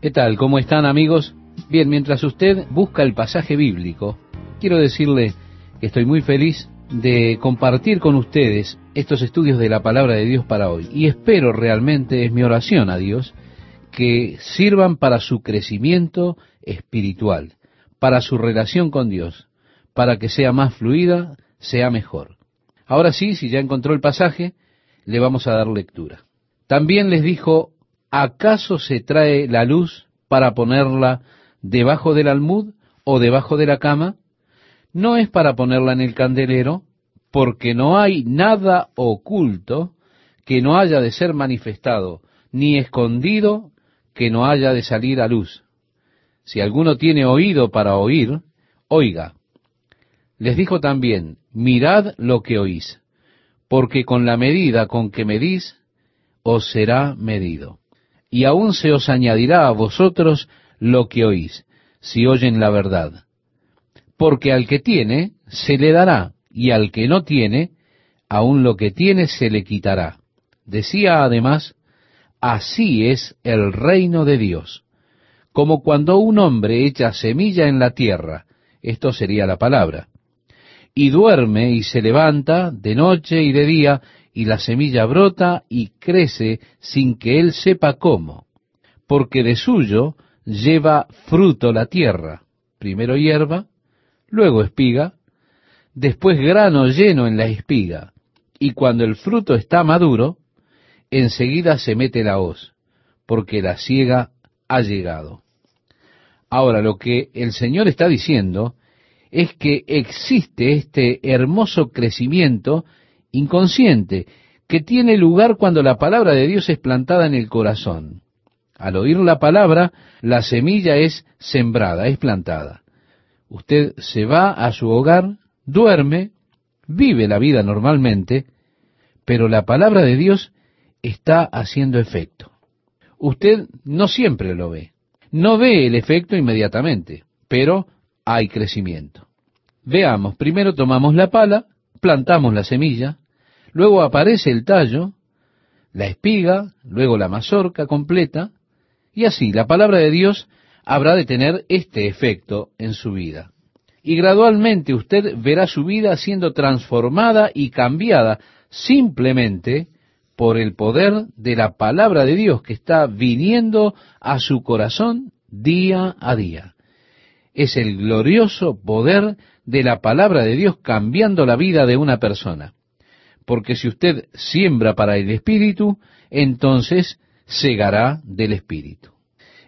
¿Qué tal? ¿Cómo están amigos? Bien, mientras usted busca el pasaje bíblico, quiero decirle que estoy muy feliz de compartir con ustedes estos estudios de la palabra de Dios para hoy. Y espero realmente, es mi oración a Dios, que sirvan para su crecimiento espiritual, para su relación con Dios, para que sea más fluida, sea mejor. Ahora sí, si ya encontró el pasaje, le vamos a dar lectura. También les dijo, ¿acaso se trae la luz para ponerla debajo del almud o debajo de la cama? No es para ponerla en el candelero, porque no hay nada oculto que no haya de ser manifestado, ni escondido que no haya de salir a luz. Si alguno tiene oído para oír, oiga. Les dijo también, mirad lo que oís, porque con la medida con que medís, os será medido y aún se os añadirá a vosotros lo que oís, si oyen la verdad. Porque al que tiene, se le dará, y al que no tiene, aún lo que tiene se le quitará. Decía además, así es el reino de Dios, como cuando un hombre echa semilla en la tierra, esto sería la palabra, y duerme y se levanta de noche y de día, y la semilla brota y crece sin que él sepa cómo, porque de suyo lleva fruto la tierra, primero hierba, luego espiga, después grano lleno en la espiga, y cuando el fruto está maduro, enseguida se mete la hoz, porque la siega ha llegado. Ahora, lo que el Señor está diciendo es que existe este hermoso crecimiento inconsciente, que tiene lugar cuando la palabra de Dios es plantada en el corazón. Al oír la palabra, la semilla es sembrada, es plantada. Usted se va a su hogar, duerme, vive la vida normalmente, pero la palabra de Dios está haciendo efecto. Usted no siempre lo ve. No ve el efecto inmediatamente, pero hay crecimiento. Veamos, primero tomamos la pala, plantamos la semilla, luego aparece el tallo, la espiga, luego la mazorca completa, y así la palabra de Dios habrá de tener este efecto en su vida. Y gradualmente usted verá su vida siendo transformada y cambiada simplemente por el poder de la palabra de Dios que está viniendo a su corazón día a día. Es el glorioso poder de la palabra de Dios cambiando la vida de una persona. Porque si usted siembra para el Espíritu, entonces segará del Espíritu.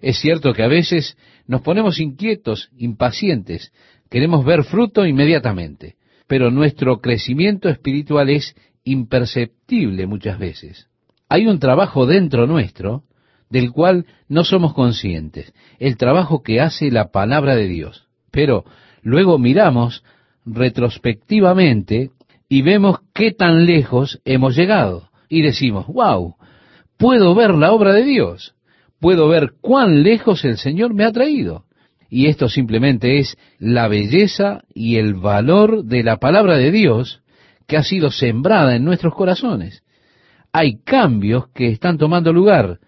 Es cierto que a veces nos ponemos inquietos, impacientes, queremos ver fruto inmediatamente, pero nuestro crecimiento espiritual es imperceptible muchas veces. Hay un trabajo dentro nuestro del cual no somos conscientes, el trabajo que hace la palabra de Dios. Pero Luego miramos retrospectivamente y vemos qué tan lejos hemos llegado. Y decimos, wow, puedo ver la obra de Dios, puedo ver cuán lejos el Señor me ha traído. Y esto simplemente es la belleza y el valor de la palabra de Dios que ha sido sembrada en nuestros corazones. Hay cambios que están tomando lugar,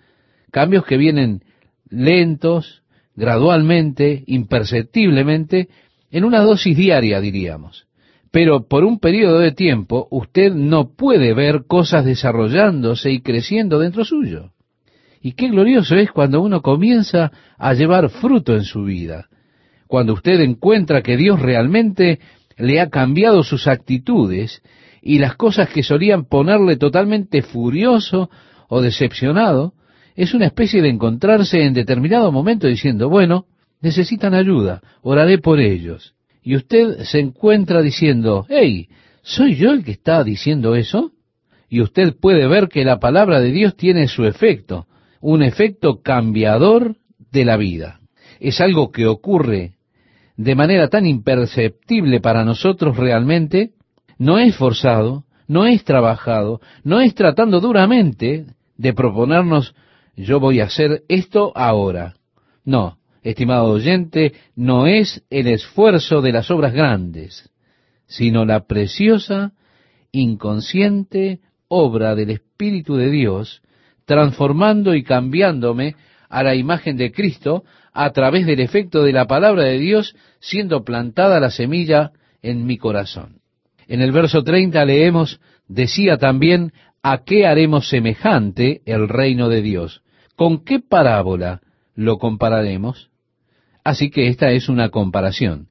cambios que vienen lentos, gradualmente, imperceptiblemente, en una dosis diaria, diríamos. Pero por un periodo de tiempo usted no puede ver cosas desarrollándose y creciendo dentro suyo. Y qué glorioso es cuando uno comienza a llevar fruto en su vida, cuando usted encuentra que Dios realmente le ha cambiado sus actitudes y las cosas que solían ponerle totalmente furioso o decepcionado, es una especie de encontrarse en determinado momento diciendo, bueno, necesitan ayuda, oraré por ellos. Y usted se encuentra diciendo, hey, ¿soy yo el que está diciendo eso? Y usted puede ver que la palabra de Dios tiene su efecto, un efecto cambiador de la vida. Es algo que ocurre de manera tan imperceptible para nosotros realmente, no es forzado, no es trabajado, no es tratando duramente de proponernos yo voy a hacer esto ahora. No, estimado oyente, no es el esfuerzo de las obras grandes, sino la preciosa, inconsciente obra del Espíritu de Dios, transformando y cambiándome a la imagen de Cristo a través del efecto de la palabra de Dios siendo plantada la semilla en mi corazón. En el verso 30 leemos, decía también, ¿a qué haremos semejante el reino de Dios? ¿Con qué parábola lo compararemos? Así que esta es una comparación.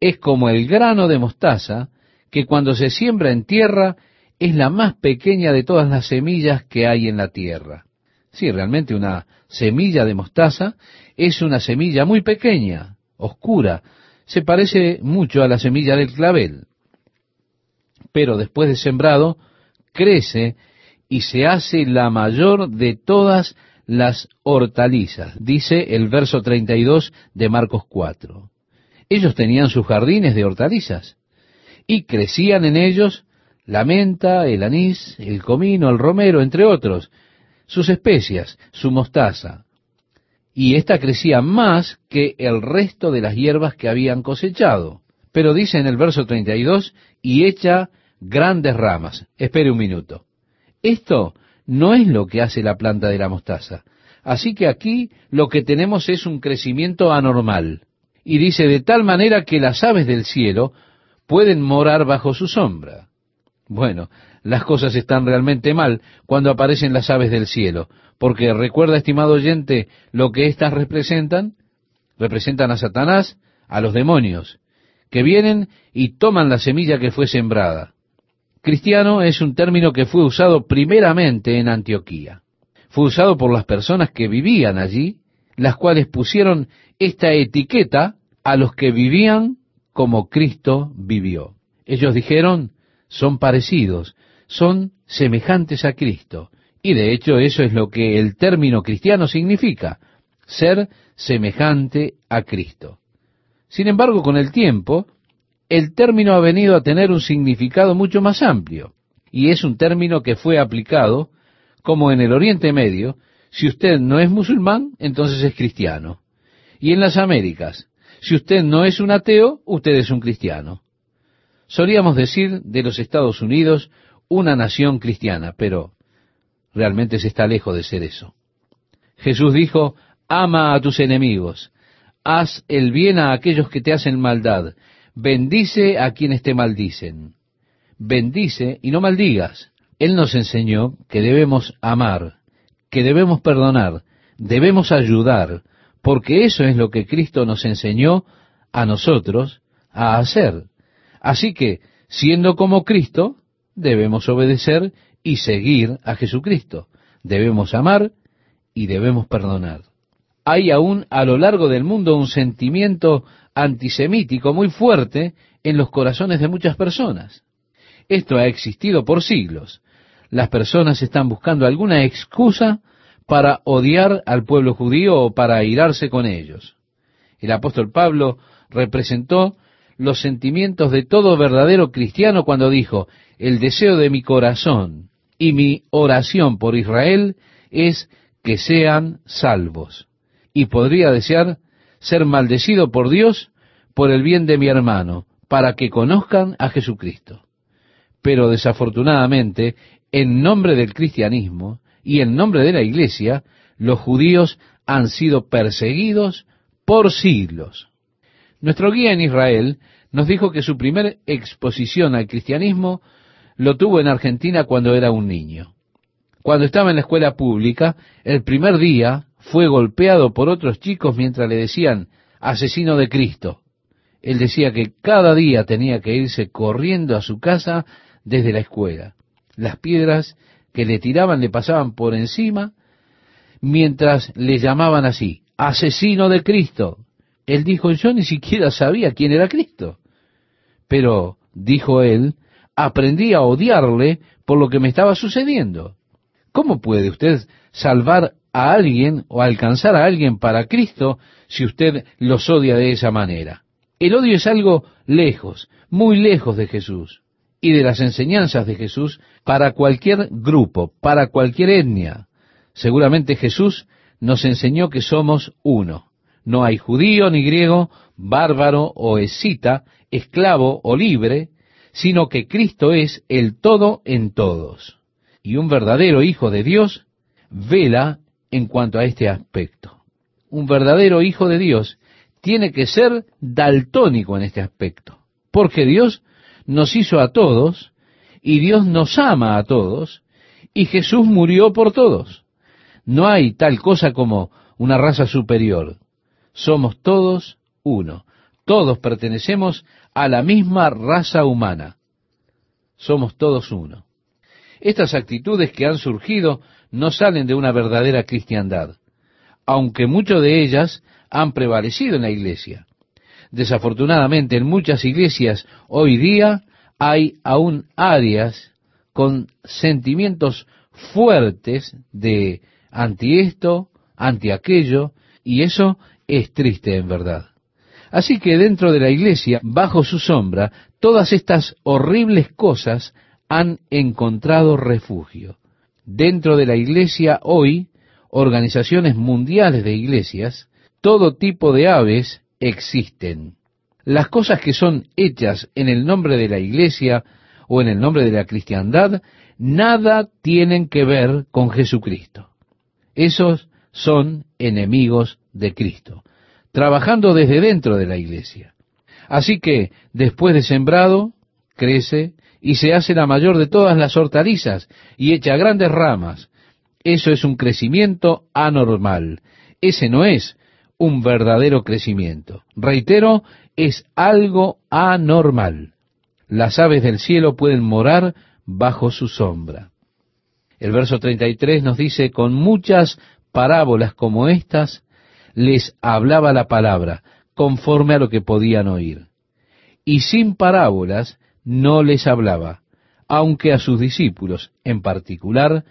Es como el grano de mostaza que cuando se siembra en tierra es la más pequeña de todas las semillas que hay en la tierra. Sí, realmente una semilla de mostaza es una semilla muy pequeña, oscura, se parece mucho a la semilla del clavel. Pero después de sembrado, crece y se hace la mayor de todas las hortalizas, dice el verso 32 de Marcos 4. Ellos tenían sus jardines de hortalizas y crecían en ellos la menta, el anís, el comino, el romero, entre otros, sus especias, su mostaza. Y ésta crecía más que el resto de las hierbas que habían cosechado. Pero dice en el verso 32, y echa grandes ramas. Espere un minuto. Esto no es lo que hace la planta de la mostaza. Así que aquí lo que tenemos es un crecimiento anormal. Y dice de tal manera que las aves del cielo pueden morar bajo su sombra. Bueno, las cosas están realmente mal cuando aparecen las aves del cielo, porque recuerda, estimado oyente, lo que éstas representan. Representan a Satanás, a los demonios, que vienen y toman la semilla que fue sembrada. Cristiano es un término que fue usado primeramente en Antioquía. Fue usado por las personas que vivían allí, las cuales pusieron esta etiqueta a los que vivían como Cristo vivió. Ellos dijeron, son parecidos, son semejantes a Cristo. Y de hecho eso es lo que el término cristiano significa, ser semejante a Cristo. Sin embargo, con el tiempo, el término ha venido a tener un significado mucho más amplio, y es un término que fue aplicado, como en el Oriente Medio, si usted no es musulmán, entonces es cristiano. Y en las Américas, si usted no es un ateo, usted es un cristiano. Solíamos decir de los Estados Unidos una nación cristiana, pero realmente se está lejos de ser eso. Jesús dijo, ama a tus enemigos, haz el bien a aquellos que te hacen maldad, bendice a quienes te maldicen, bendice y no maldigas. Él nos enseñó que debemos amar, que debemos perdonar, debemos ayudar, porque eso es lo que Cristo nos enseñó a nosotros a hacer. Así que, siendo como Cristo, debemos obedecer y seguir a Jesucristo. Debemos amar y debemos perdonar. Hay aún a lo largo del mundo un sentimiento antisemítico muy fuerte en los corazones de muchas personas. Esto ha existido por siglos. Las personas están buscando alguna excusa para odiar al pueblo judío o para airarse con ellos. El apóstol Pablo representó los sentimientos de todo verdadero cristiano cuando dijo, el deseo de mi corazón y mi oración por Israel es que sean salvos. Y podría desear ser maldecido por Dios por el bien de mi hermano, para que conozcan a Jesucristo. Pero desafortunadamente, en nombre del cristianismo y en nombre de la iglesia, los judíos han sido perseguidos por siglos. Nuestro guía en Israel nos dijo que su primera exposición al cristianismo lo tuvo en Argentina cuando era un niño. Cuando estaba en la escuela pública, el primer día fue golpeado por otros chicos mientras le decían asesino de Cristo. Él decía que cada día tenía que irse corriendo a su casa desde la escuela. Las piedras que le tiraban le pasaban por encima mientras le llamaban así, asesino de Cristo. Él dijo, yo ni siquiera sabía quién era Cristo. Pero, dijo él, aprendí a odiarle por lo que me estaba sucediendo. ¿Cómo puede usted salvar a alguien o alcanzar a alguien para Cristo si usted los odia de esa manera? El odio es algo lejos, muy lejos de Jesús y de las enseñanzas de Jesús para cualquier grupo, para cualquier etnia. Seguramente Jesús nos enseñó que somos uno. No hay judío ni griego, bárbaro o escita, esclavo o libre, sino que Cristo es el todo en todos. Y un verdadero Hijo de Dios vela en cuanto a este aspecto. un verdadero hijo de Dios tiene que ser daltónico en este aspecto, porque Dios nos hizo a todos y Dios nos ama a todos y Jesús murió por todos. No hay tal cosa como una raza superior. Somos todos uno. Todos pertenecemos a la misma raza humana. Somos todos uno. Estas actitudes que han surgido no salen de una verdadera cristiandad, aunque muchas de ellas han prevalecido en la iglesia. Desafortunadamente, en muchas iglesias hoy día hay aún áreas con sentimientos fuertes de anti esto, anti aquello, y eso es triste en verdad. Así que dentro de la iglesia, bajo su sombra, todas estas horribles cosas han encontrado refugio. Dentro de la iglesia hoy, organizaciones mundiales de iglesias, todo tipo de aves existen. Las cosas que son hechas en el nombre de la iglesia o en el nombre de la cristiandad, nada tienen que ver con Jesucristo. Esos son enemigos de Cristo trabajando desde dentro de la iglesia. Así que, después de sembrado, crece y se hace la mayor de todas las hortalizas y echa grandes ramas. Eso es un crecimiento anormal. Ese no es un verdadero crecimiento. Reitero, es algo anormal. Las aves del cielo pueden morar bajo su sombra. El verso 33 nos dice, con muchas parábolas como estas, les hablaba la palabra, conforme a lo que podían oír. Y sin parábolas no les hablaba, aunque a sus discípulos en particular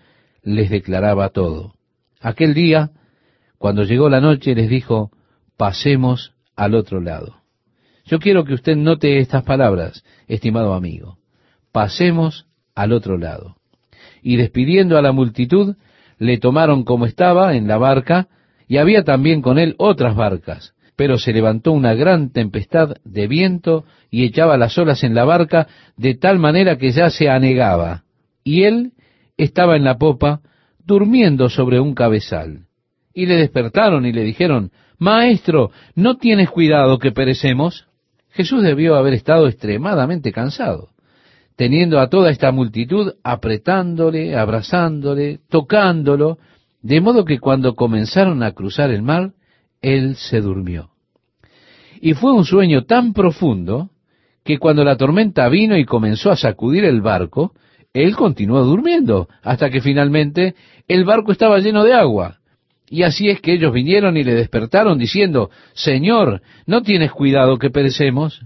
les declaraba todo. Aquel día, cuando llegó la noche, les dijo, pasemos al otro lado. Yo quiero que usted note estas palabras, estimado amigo. Pasemos al otro lado. Y despidiendo a la multitud, le tomaron como estaba en la barca, y había también con él otras barcas. Pero se levantó una gran tempestad de viento y echaba las olas en la barca de tal manera que ya se anegaba. Y él estaba en la popa, durmiendo sobre un cabezal. Y le despertaron y le dijeron, Maestro, ¿no tienes cuidado que perecemos? Jesús debió haber estado extremadamente cansado, teniendo a toda esta multitud apretándole, abrazándole, tocándolo, de modo que cuando comenzaron a cruzar el mar, él se durmió. Y fue un sueño tan profundo que cuando la tormenta vino y comenzó a sacudir el barco, él continuó durmiendo, hasta que finalmente el barco estaba lleno de agua. Y así es que ellos vinieron y le despertaron diciendo, Señor, ¿no tienes cuidado que perecemos?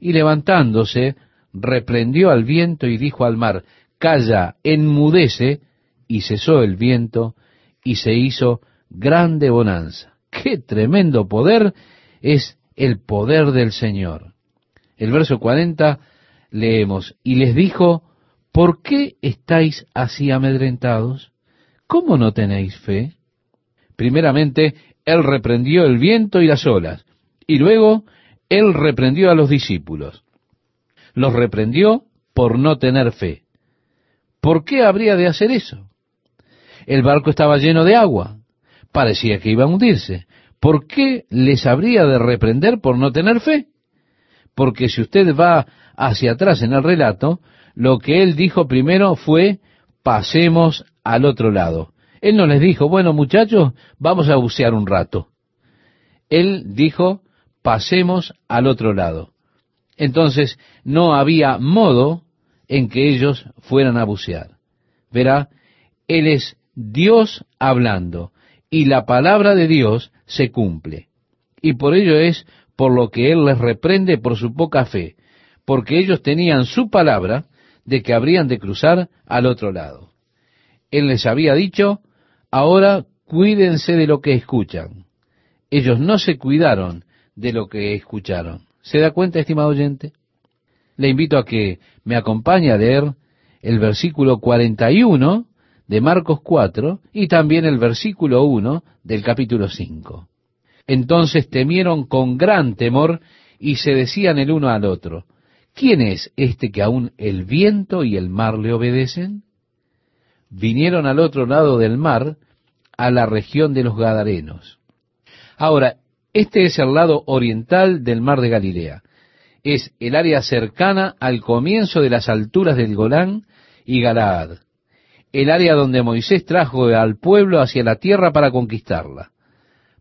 Y levantándose, reprendió al viento y dijo al mar, Calla, enmudece, y cesó el viento, y se hizo grande bonanza. ¡Qué tremendo poder es el poder del Señor! El verso 40 leemos, y les dijo, ¿por qué estáis así amedrentados? ¿Cómo no tenéis fe? Primeramente, Él reprendió el viento y las olas, y luego Él reprendió a los discípulos. Los reprendió por no tener fe. ¿Por qué habría de hacer eso? El barco estaba lleno de agua. Parecía que iba a hundirse. ¿Por qué les habría de reprender por no tener fe? Porque si usted va hacia atrás en el relato, lo que él dijo primero fue, pasemos al otro lado. Él no les dijo, bueno muchachos, vamos a bucear un rato. Él dijo, pasemos al otro lado. Entonces no había modo en que ellos fueran a bucear. Verá, Él es Dios hablando, y la palabra de Dios se cumple. Y por ello es por lo que Él les reprende por su poca fe, porque ellos tenían su palabra de que habrían de cruzar al otro lado. Él les había dicho, ahora cuídense de lo que escuchan. Ellos no se cuidaron de lo que escucharon. ¿Se da cuenta, estimado oyente? Le invito a que me acompañe a leer el versículo 41 de Marcos 4 y también el versículo 1 del capítulo 5. Entonces temieron con gran temor y se decían el uno al otro, ¿quién es este que aún el viento y el mar le obedecen? Vinieron al otro lado del mar, a la región de los Gadarenos. Ahora, este es el lado oriental del mar de Galilea. Es el área cercana al comienzo de las alturas del Golán y Galaad. El área donde Moisés trajo al pueblo hacia la tierra para conquistarla.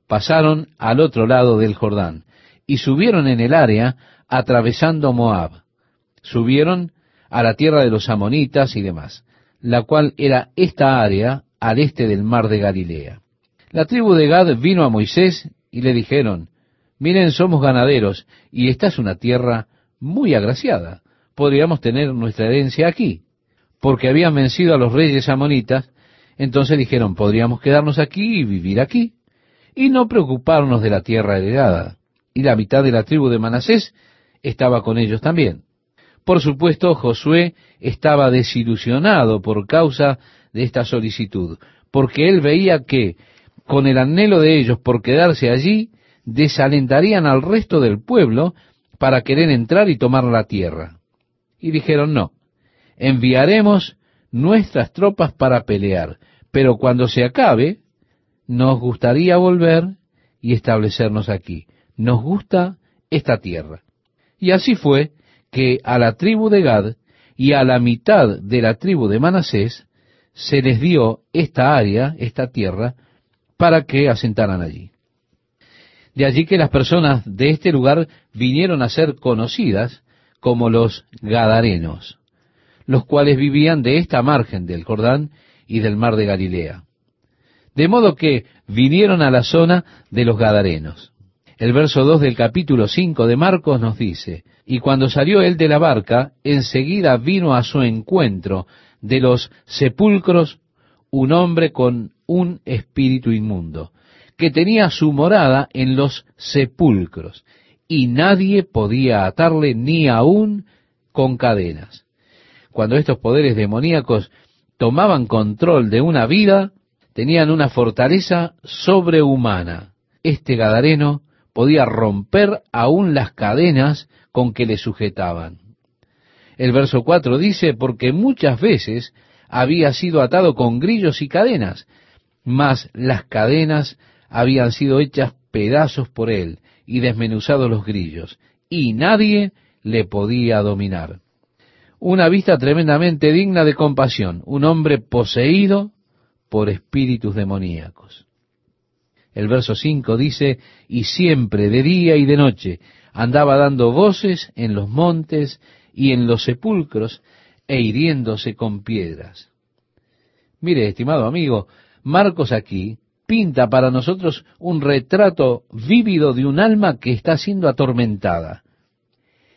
Pasaron al otro lado del Jordán y subieron en el área atravesando Moab. Subieron a la tierra de los amonitas y demás, la cual era esta área al este del mar de Galilea. La tribu de Gad vino a Moisés y le dijeron, miren, somos ganaderos y esta es una tierra muy agraciada. Podríamos tener nuestra herencia aquí, porque habían vencido a los reyes amonitas. Entonces dijeron, podríamos quedarnos aquí y vivir aquí y no preocuparnos de la tierra heredada. Y la mitad de la tribu de Manasés estaba con ellos también. Por supuesto, Josué estaba desilusionado por causa de esta solicitud, porque él veía que, con el anhelo de ellos por quedarse allí, desalentarían al resto del pueblo para querer entrar y tomar la tierra. Y dijeron, no, enviaremos nuestras tropas para pelear, pero cuando se acabe, nos gustaría volver y establecernos aquí. Nos gusta esta tierra. Y así fue que a la tribu de Gad y a la mitad de la tribu de Manasés se les dio esta área, esta tierra, para que asentaran allí. De allí que las personas de este lugar vinieron a ser conocidas como los Gadarenos, los cuales vivían de esta margen del Jordán y del mar de Galilea. De modo que vinieron a la zona de los Gadarenos. El verso 2 del capítulo 5 de Marcos nos dice, y cuando salió él de la barca, enseguida vino a su encuentro de los sepulcros un hombre con un espíritu inmundo, que tenía su morada en los sepulcros, y nadie podía atarle ni aún con cadenas. Cuando estos poderes demoníacos tomaban control de una vida, tenían una fortaleza sobrehumana. Este Gadareno podía romper aún las cadenas con que le sujetaban. El verso 4 dice, porque muchas veces había sido atado con grillos y cadenas, mas las cadenas habían sido hechas pedazos por él y desmenuzados los grillos, y nadie le podía dominar. Una vista tremendamente digna de compasión, un hombre poseído por espíritus demoníacos. El verso 5 dice, y siempre, de día y de noche, andaba dando voces en los montes y en los sepulcros e hiriéndose con piedras. Mire, estimado amigo, Marcos aquí pinta para nosotros un retrato vívido de un alma que está siendo atormentada.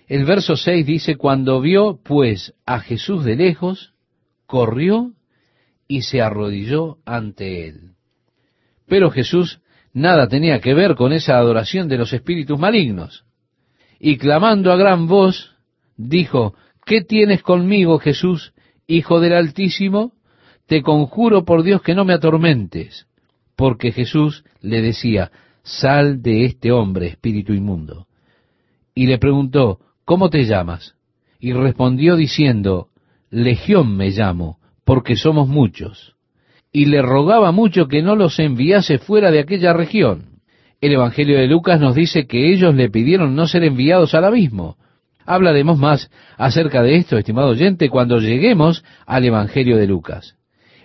El verso 6 dice, cuando vio pues a Jesús de lejos, corrió y se arrodilló ante él. Pero Jesús nada tenía que ver con esa adoración de los espíritus malignos. Y clamando a gran voz, dijo, ¿qué tienes conmigo, Jesús, Hijo del Altísimo? Te conjuro por Dios que no me atormentes. Porque Jesús le decía, sal de este hombre, espíritu inmundo. Y le preguntó, ¿cómo te llamas? Y respondió diciendo, Legión me llamo, porque somos muchos y le rogaba mucho que no los enviase fuera de aquella región. El Evangelio de Lucas nos dice que ellos le pidieron no ser enviados al abismo. Hablaremos más acerca de esto, estimado oyente, cuando lleguemos al Evangelio de Lucas.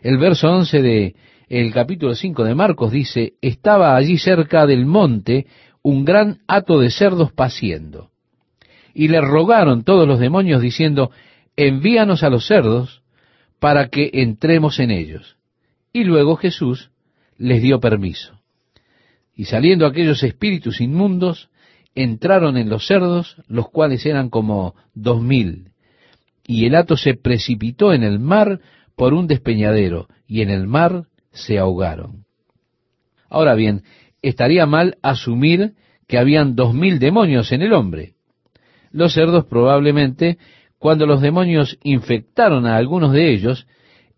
El verso 11 de el capítulo 5 de Marcos dice, estaba allí cerca del monte un gran hato de cerdos paciendo. Y le rogaron todos los demonios diciendo, envíanos a los cerdos para que entremos en ellos. Y luego Jesús les dio permiso. Y saliendo aquellos espíritus inmundos, entraron en los cerdos, los cuales eran como dos mil. Y el hato se precipitó en el mar por un despeñadero, y en el mar se ahogaron. Ahora bien, estaría mal asumir que habían dos mil demonios en el hombre. Los cerdos probablemente, cuando los demonios infectaron a algunos de ellos,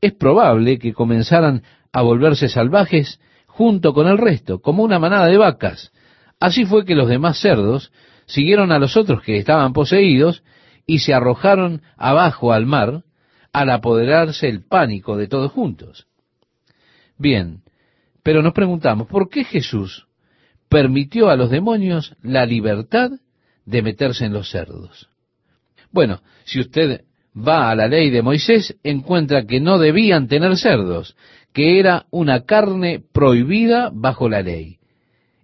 es probable que comenzaran a volverse salvajes junto con el resto, como una manada de vacas. Así fue que los demás cerdos siguieron a los otros que estaban poseídos y se arrojaron abajo al mar al apoderarse el pánico de todos juntos. Bien, pero nos preguntamos, ¿por qué Jesús permitió a los demonios la libertad de meterse en los cerdos. Bueno, si usted va a la ley de Moisés, encuentra que no debían tener cerdos, que era una carne prohibida bajo la ley.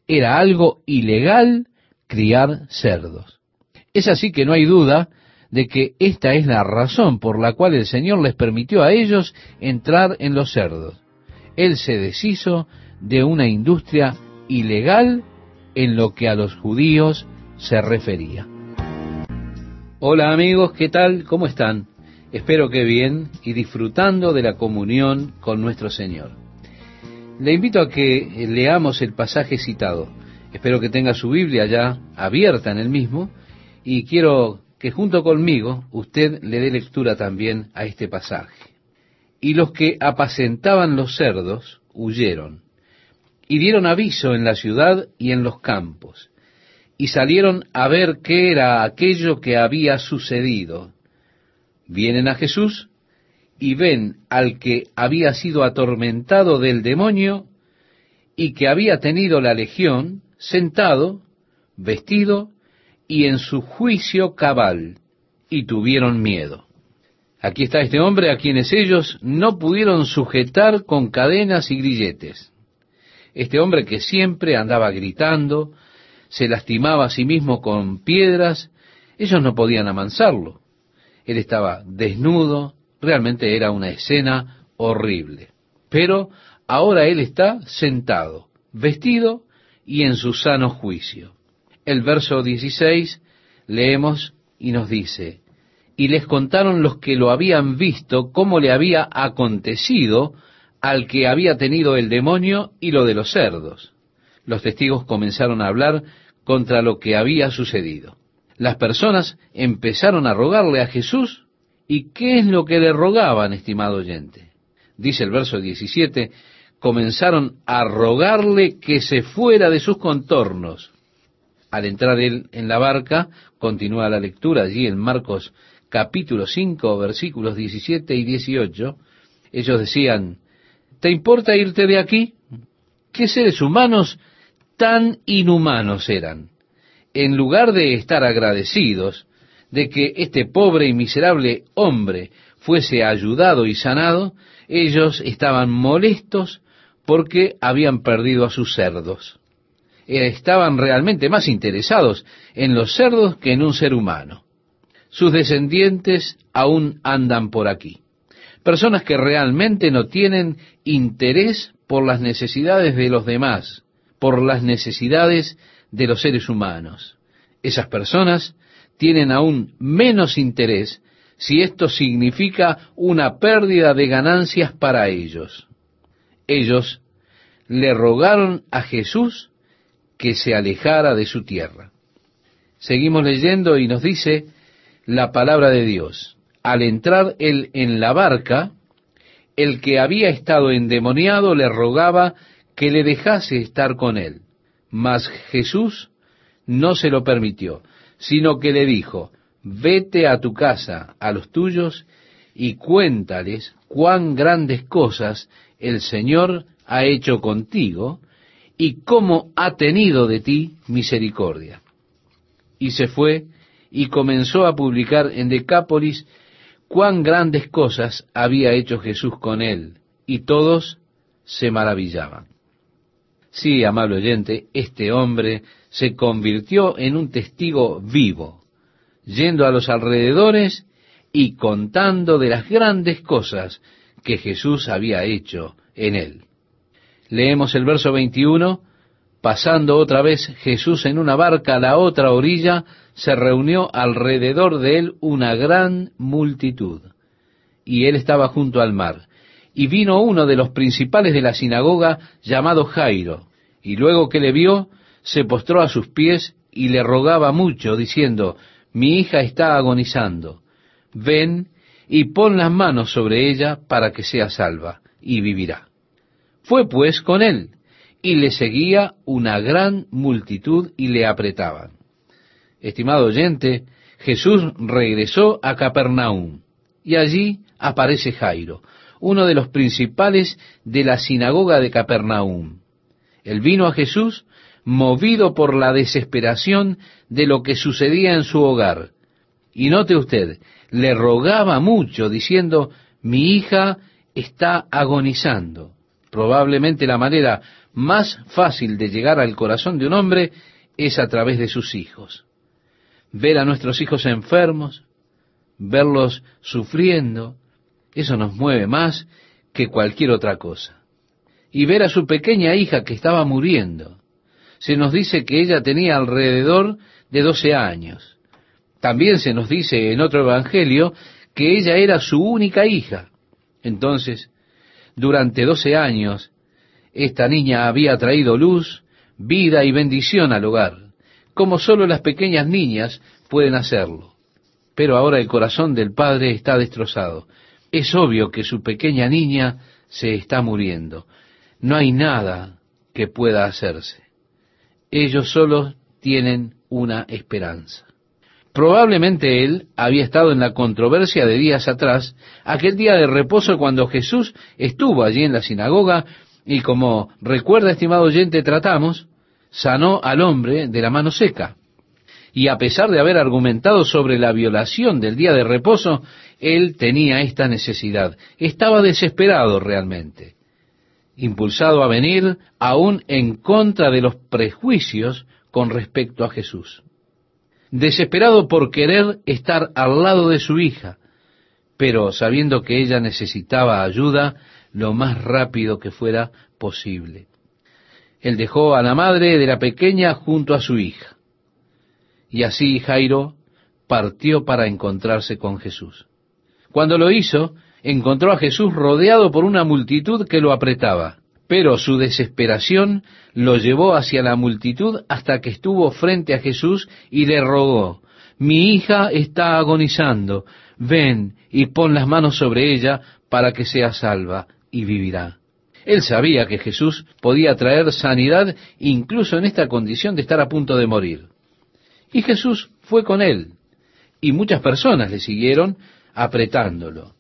Era algo ilegal criar cerdos. Es así que no hay duda de que esta es la razón por la cual el Señor les permitió a ellos entrar en los cerdos. Él se deshizo de una industria ilegal en lo que a los judíos se refería. Hola amigos, ¿qué tal? ¿Cómo están? Espero que bien y disfrutando de la comunión con nuestro Señor. Le invito a que leamos el pasaje citado. Espero que tenga su Biblia ya abierta en el mismo y quiero que junto conmigo usted le dé lectura también a este pasaje. Y los que apacentaban los cerdos huyeron, y dieron aviso en la ciudad y en los campos, y salieron a ver qué era aquello que había sucedido. Vienen a Jesús y ven al que había sido atormentado del demonio y que había tenido la legión sentado, vestido y en su juicio cabal, y tuvieron miedo. Aquí está este hombre a quienes ellos no pudieron sujetar con cadenas y grilletes. Este hombre que siempre andaba gritando, se lastimaba a sí mismo con piedras, ellos no podían amansarlo. Él estaba desnudo, realmente era una escena horrible. Pero ahora él está sentado, vestido y en su sano juicio. El verso 16 leemos y nos dice, y les contaron los que lo habían visto cómo le había acontecido al que había tenido el demonio y lo de los cerdos. Los testigos comenzaron a hablar contra lo que había sucedido. Las personas empezaron a rogarle a Jesús, ¿y qué es lo que le rogaban, estimado oyente? Dice el verso 17, comenzaron a rogarle que se fuera de sus contornos. Al entrar él en la barca, continúa la lectura allí en Marcos capítulo 5, versículos 17 y 18, ellos decían, ¿te importa irte de aquí? ¿Qué seres humanos tan inhumanos eran? En lugar de estar agradecidos de que este pobre y miserable hombre fuese ayudado y sanado, ellos estaban molestos porque habían perdido a sus cerdos. Estaban realmente más interesados en los cerdos que en un ser humano sus descendientes aún andan por aquí. Personas que realmente no tienen interés por las necesidades de los demás, por las necesidades de los seres humanos. Esas personas tienen aún menos interés si esto significa una pérdida de ganancias para ellos. Ellos le rogaron a Jesús que se alejara de su tierra. Seguimos leyendo y nos dice, la palabra de Dios. Al entrar él en la barca, el que había estado endemoniado le rogaba que le dejase estar con él. Mas Jesús no se lo permitió, sino que le dijo, vete a tu casa, a los tuyos, y cuéntales cuán grandes cosas el Señor ha hecho contigo y cómo ha tenido de ti misericordia. Y se fue y comenzó a publicar en Decápolis cuán grandes cosas había hecho Jesús con él, y todos se maravillaban. Sí, amable oyente, este hombre se convirtió en un testigo vivo, yendo a los alrededores y contando de las grandes cosas que Jesús había hecho en él. Leemos el verso 21, pasando otra vez Jesús en una barca a la otra orilla, se reunió alrededor de él una gran multitud, y él estaba junto al mar. Y vino uno de los principales de la sinagoga llamado Jairo, y luego que le vio, se postró a sus pies y le rogaba mucho, diciendo, mi hija está agonizando, ven y pon las manos sobre ella para que sea salva, y vivirá. Fue pues con él, y le seguía una gran multitud y le apretaban. Estimado oyente, Jesús regresó a Capernaum y allí aparece Jairo, uno de los principales de la sinagoga de Capernaum. Él vino a Jesús movido por la desesperación de lo que sucedía en su hogar. Y note usted, le rogaba mucho diciendo, mi hija está agonizando. Probablemente la manera más fácil de llegar al corazón de un hombre es a través de sus hijos. Ver a nuestros hijos enfermos, verlos sufriendo, eso nos mueve más que cualquier otra cosa. Y ver a su pequeña hija que estaba muriendo. Se nos dice que ella tenía alrededor de doce años. También se nos dice en otro evangelio que ella era su única hija. Entonces, durante doce años, esta niña había traído luz, vida y bendición al hogar, como sólo las pequeñas niñas pueden hacerlo. Pero ahora el corazón del padre está destrozado. Es obvio que su pequeña niña se está muriendo. No hay nada que pueda hacerse. Ellos solo tienen una esperanza. Probablemente él había estado en la controversia de días atrás, aquel día de reposo cuando Jesús estuvo allí en la sinagoga y como recuerda, estimado oyente, tratamos, sanó al hombre de la mano seca. Y a pesar de haber argumentado sobre la violación del día de reposo, él tenía esta necesidad. Estaba desesperado realmente, impulsado a venir aún en contra de los prejuicios con respecto a Jesús desesperado por querer estar al lado de su hija, pero sabiendo que ella necesitaba ayuda lo más rápido que fuera posible. Él dejó a la madre de la pequeña junto a su hija. Y así Jairo partió para encontrarse con Jesús. Cuando lo hizo, encontró a Jesús rodeado por una multitud que lo apretaba. Pero su desesperación lo llevó hacia la multitud hasta que estuvo frente a Jesús y le rogó, mi hija está agonizando, ven y pon las manos sobre ella para que sea salva y vivirá. Él sabía que Jesús podía traer sanidad incluso en esta condición de estar a punto de morir. Y Jesús fue con él, y muchas personas le siguieron apretándolo.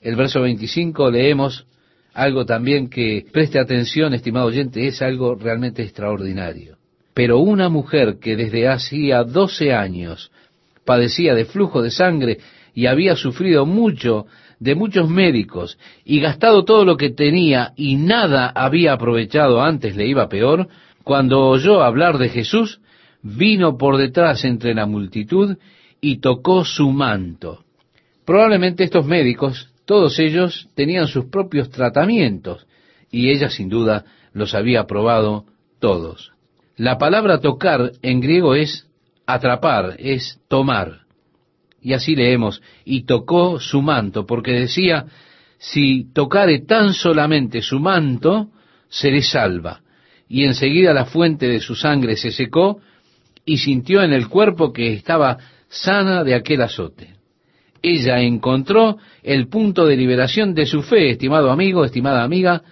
El verso 25 leemos, algo también que preste atención, estimado oyente, es algo realmente extraordinario. Pero una mujer que desde hacía doce años padecía de flujo de sangre y había sufrido mucho de muchos médicos y gastado todo lo que tenía y nada había aprovechado antes le iba peor, cuando oyó hablar de Jesús, vino por detrás entre la multitud y tocó su manto. Probablemente estos médicos todos ellos tenían sus propios tratamientos y ella sin duda los había probado todos. La palabra tocar en griego es atrapar, es tomar. Y así leemos, y tocó su manto, porque decía, si tocare tan solamente su manto, seré salva. Y enseguida la fuente de su sangre se secó y sintió en el cuerpo que estaba sana de aquel azote ella encontró el punto de liberación de su fe, estimado amigo, estimada amiga,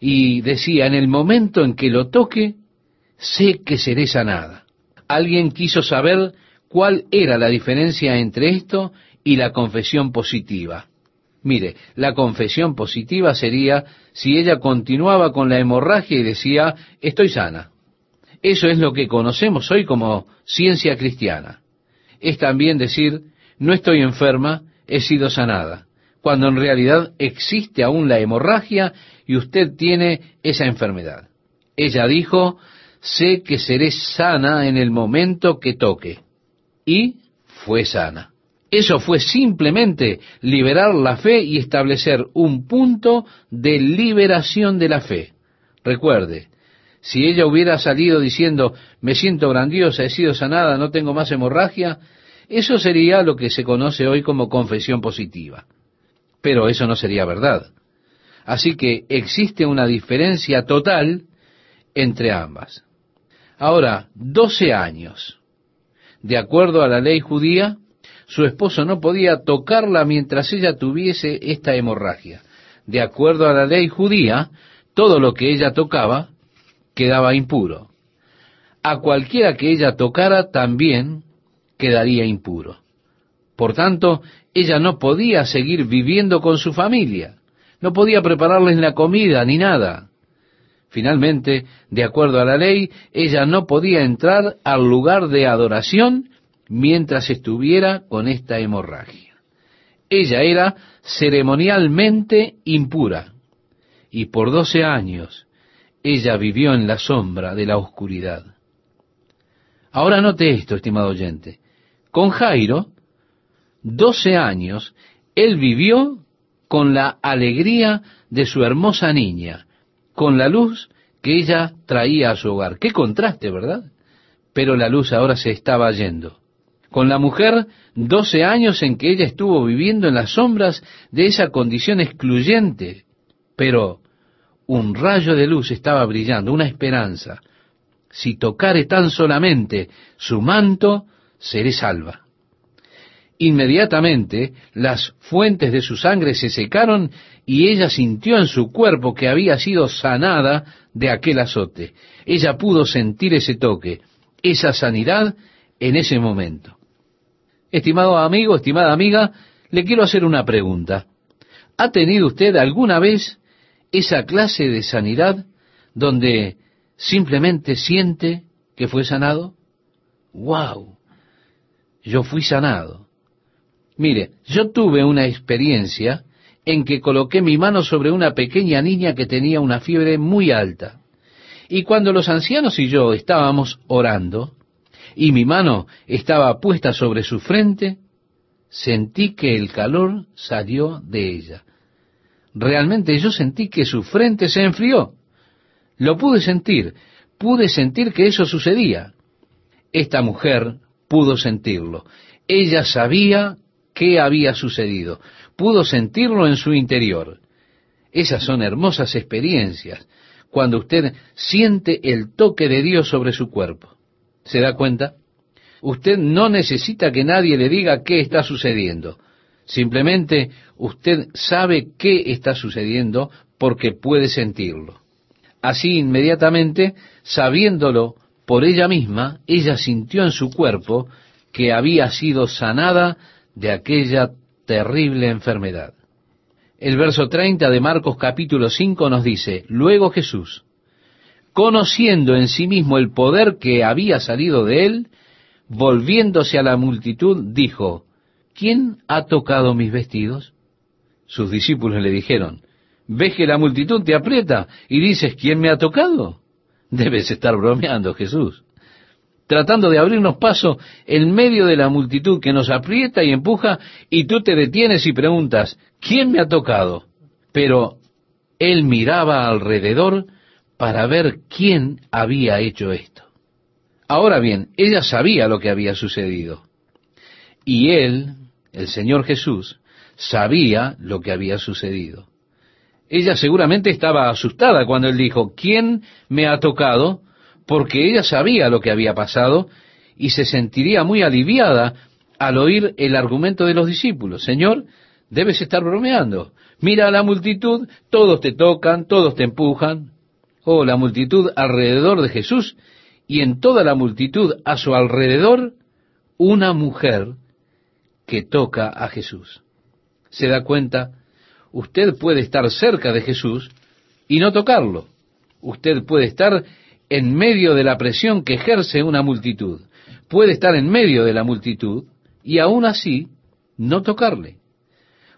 y decía, en el momento en que lo toque, sé que seré sanada. Alguien quiso saber cuál era la diferencia entre esto y la confesión positiva. Mire, la confesión positiva sería si ella continuaba con la hemorragia y decía, estoy sana. Eso es lo que conocemos hoy como ciencia cristiana. Es también decir, no estoy enferma, he sido sanada, cuando en realidad existe aún la hemorragia y usted tiene esa enfermedad. Ella dijo, sé que seré sana en el momento que toque. Y fue sana. Eso fue simplemente liberar la fe y establecer un punto de liberación de la fe. Recuerde, si ella hubiera salido diciendo, me siento grandiosa, he sido sanada, no tengo más hemorragia, eso sería lo que se conoce hoy como confesión positiva. Pero eso no sería verdad. Así que existe una diferencia total entre ambas. Ahora, doce años. De acuerdo a la ley judía, su esposo no podía tocarla mientras ella tuviese esta hemorragia. De acuerdo a la ley judía, todo lo que ella tocaba quedaba impuro. A cualquiera que ella tocara también quedaría impuro. Por tanto, ella no podía seguir viviendo con su familia, no podía prepararles la comida ni nada. Finalmente, de acuerdo a la ley, ella no podía entrar al lugar de adoración mientras estuviera con esta hemorragia. Ella era ceremonialmente impura y por doce años ella vivió en la sombra de la oscuridad. Ahora note esto, estimado oyente. Con Jairo, doce años, él vivió con la alegría de su hermosa niña, con la luz que ella traía a su hogar. Qué contraste, ¿verdad? Pero la luz ahora se estaba yendo. Con la mujer, doce años en que ella estuvo viviendo en las sombras de esa condición excluyente, pero un rayo de luz estaba brillando, una esperanza. Si tocare tan solamente su manto, seré salva. Inmediatamente las fuentes de su sangre se secaron y ella sintió en su cuerpo que había sido sanada de aquel azote. Ella pudo sentir ese toque, esa sanidad en ese momento. Estimado amigo, estimada amiga, le quiero hacer una pregunta. ¿Ha tenido usted alguna vez esa clase de sanidad donde simplemente siente que fue sanado? ¡Wow! Yo fui sanado. Mire, yo tuve una experiencia en que coloqué mi mano sobre una pequeña niña que tenía una fiebre muy alta. Y cuando los ancianos y yo estábamos orando, y mi mano estaba puesta sobre su frente, sentí que el calor salió de ella. Realmente yo sentí que su frente se enfrió. Lo pude sentir, pude sentir que eso sucedía. Esta mujer pudo sentirlo. Ella sabía qué había sucedido. Pudo sentirlo en su interior. Esas son hermosas experiencias, cuando usted siente el toque de Dios sobre su cuerpo. ¿Se da cuenta? Usted no necesita que nadie le diga qué está sucediendo. Simplemente usted sabe qué está sucediendo porque puede sentirlo. Así inmediatamente, sabiéndolo por ella misma, ella sintió en su cuerpo que había sido sanada de aquella terrible enfermedad. El verso 30 de Marcos capítulo 5 nos dice, Luego Jesús, conociendo en sí mismo el poder que había salido de él, volviéndose a la multitud, dijo, ¿quién ha tocado mis vestidos? Sus discípulos le dijeron, ¿ves que la multitud te aprieta y dices, ¿quién me ha tocado? Debes estar bromeando, Jesús tratando de abrirnos paso en medio de la multitud que nos aprieta y empuja, y tú te detienes y preguntas, ¿quién me ha tocado? Pero él miraba alrededor para ver quién había hecho esto. Ahora bien, ella sabía lo que había sucedido. Y él, el Señor Jesús, sabía lo que había sucedido. Ella seguramente estaba asustada cuando él dijo, ¿quién me ha tocado? Porque ella sabía lo que había pasado y se sentiría muy aliviada al oír el argumento de los discípulos. Señor, debes estar bromeando. Mira a la multitud, todos te tocan, todos te empujan. Oh, la multitud alrededor de Jesús y en toda la multitud a su alrededor una mujer que toca a Jesús. ¿Se da cuenta? Usted puede estar cerca de Jesús y no tocarlo. Usted puede estar en medio de la presión que ejerce una multitud. Puede estar en medio de la multitud y aún así no tocarle.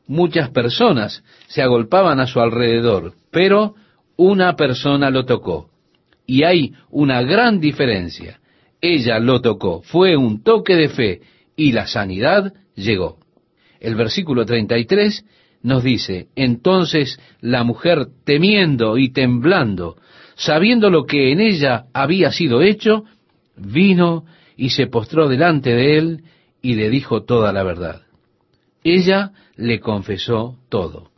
Muchas personas se agolpaban a su alrededor, pero una persona lo tocó. Y hay una gran diferencia. Ella lo tocó, fue un toque de fe y la sanidad llegó. El versículo 33 nos dice, entonces la mujer temiendo y temblando, sabiendo lo que en ella había sido hecho, vino y se postró delante de él y le dijo toda la verdad. Ella le confesó todo.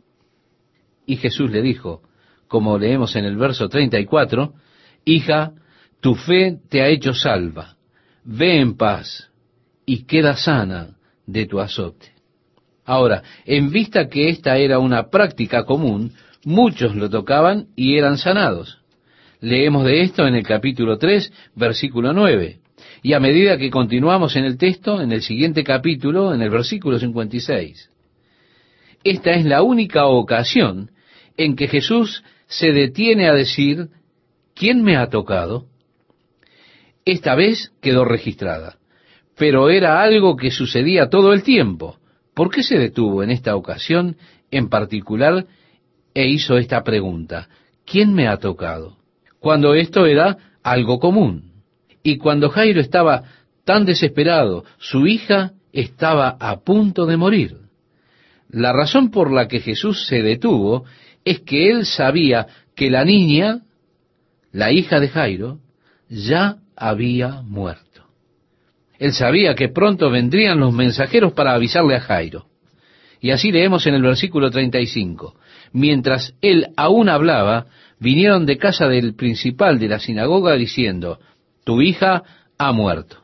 Y Jesús le dijo, como leemos en el verso 34, Hija, tu fe te ha hecho salva, ve en paz y queda sana de tu azote. Ahora, en vista que esta era una práctica común, muchos lo tocaban y eran sanados. Leemos de esto en el capítulo 3, versículo 9. Y a medida que continuamos en el texto, en el siguiente capítulo, en el versículo 56. Esta es la única ocasión en que Jesús se detiene a decir ¿quién me ha tocado? Esta vez quedó registrada, pero era algo que sucedía todo el tiempo. ¿Por qué se detuvo en esta ocasión en particular e hizo esta pregunta? ¿Quién me ha tocado? Cuando esto era algo común. Y cuando Jairo estaba tan desesperado, su hija estaba a punto de morir. La razón por la que Jesús se detuvo es que él sabía que la niña, la hija de Jairo, ya había muerto. Él sabía que pronto vendrían los mensajeros para avisarle a Jairo. Y así leemos en el versículo 35. Mientras él aún hablaba, vinieron de casa del principal de la sinagoga diciendo, tu hija ha muerto.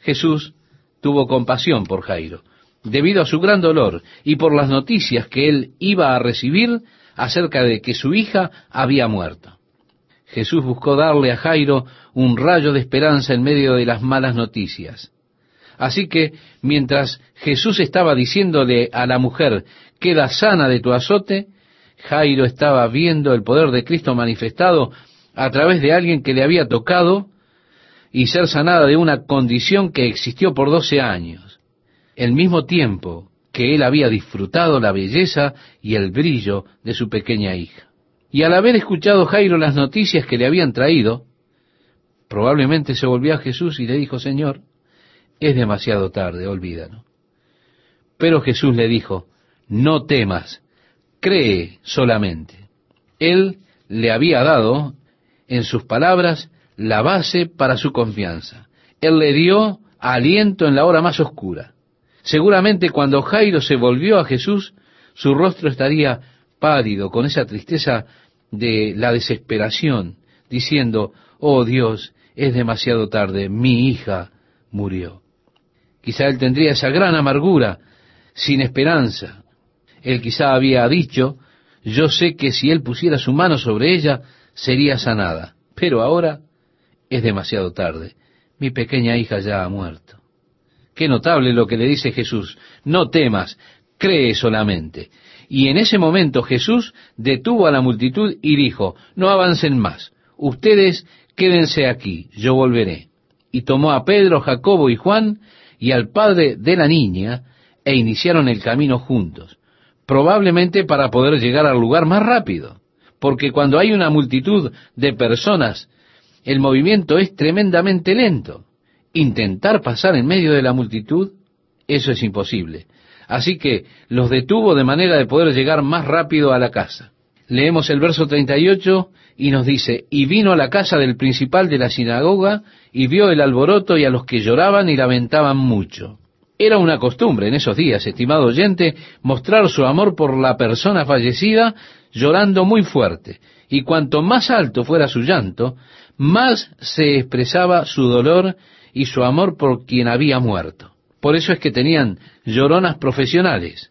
Jesús tuvo compasión por Jairo, debido a su gran dolor y por las noticias que él iba a recibir acerca de que su hija había muerto. Jesús buscó darle a Jairo un rayo de esperanza en medio de las malas noticias. Así que mientras Jesús estaba diciéndole a la mujer, queda sana de tu azote, Jairo estaba viendo el poder de Cristo manifestado a través de alguien que le había tocado y ser sanada de una condición que existió por doce años, el mismo tiempo que él había disfrutado la belleza y el brillo de su pequeña hija. Y al haber escuchado Jairo las noticias que le habían traído, probablemente se volvió a Jesús y le dijo, Señor, es demasiado tarde, olvídalo. Pero Jesús le dijo, no temas, cree solamente. Él le había dado, en sus palabras, la base para su confianza. Él le dio aliento en la hora más oscura. Seguramente cuando Jairo se volvió a Jesús, su rostro estaría pálido, con esa tristeza de la desesperación, diciendo, oh Dios, es demasiado tarde, mi hija murió. Quizá él tendría esa gran amargura, sin esperanza. Él quizá había dicho, yo sé que si él pusiera su mano sobre ella, sería sanada. Pero ahora es demasiado tarde. Mi pequeña hija ya ha muerto. Qué notable lo que le dice Jesús. No temas, cree solamente. Y en ese momento Jesús detuvo a la multitud y dijo, no avancen más, ustedes quédense aquí, yo volveré. Y tomó a Pedro, Jacobo y Juan y al padre de la niña e iniciaron el camino juntos, probablemente para poder llegar al lugar más rápido, porque cuando hay una multitud de personas, el movimiento es tremendamente lento. Intentar pasar en medio de la multitud, eso es imposible. Así que los detuvo de manera de poder llegar más rápido a la casa. Leemos el verso 38 y nos dice, y vino a la casa del principal de la sinagoga y vio el alboroto y a los que lloraban y lamentaban mucho. Era una costumbre en esos días, estimado oyente, mostrar su amor por la persona fallecida llorando muy fuerte, y cuanto más alto fuera su llanto, más se expresaba su dolor y su amor por quien había muerto. Por eso es que tenían lloronas profesionales,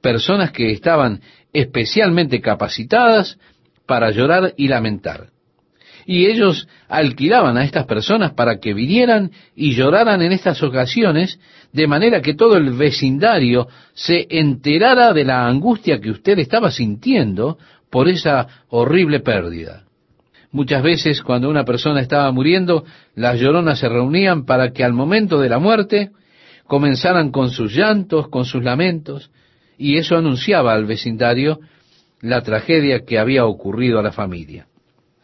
personas que estaban especialmente capacitadas para llorar y lamentar. Y ellos alquilaban a estas personas para que vinieran y lloraran en estas ocasiones, de manera que todo el vecindario se enterara de la angustia que usted estaba sintiendo por esa horrible pérdida. Muchas veces cuando una persona estaba muriendo, las lloronas se reunían para que al momento de la muerte comenzaran con sus llantos, con sus lamentos, y eso anunciaba al vecindario la tragedia que había ocurrido a la familia.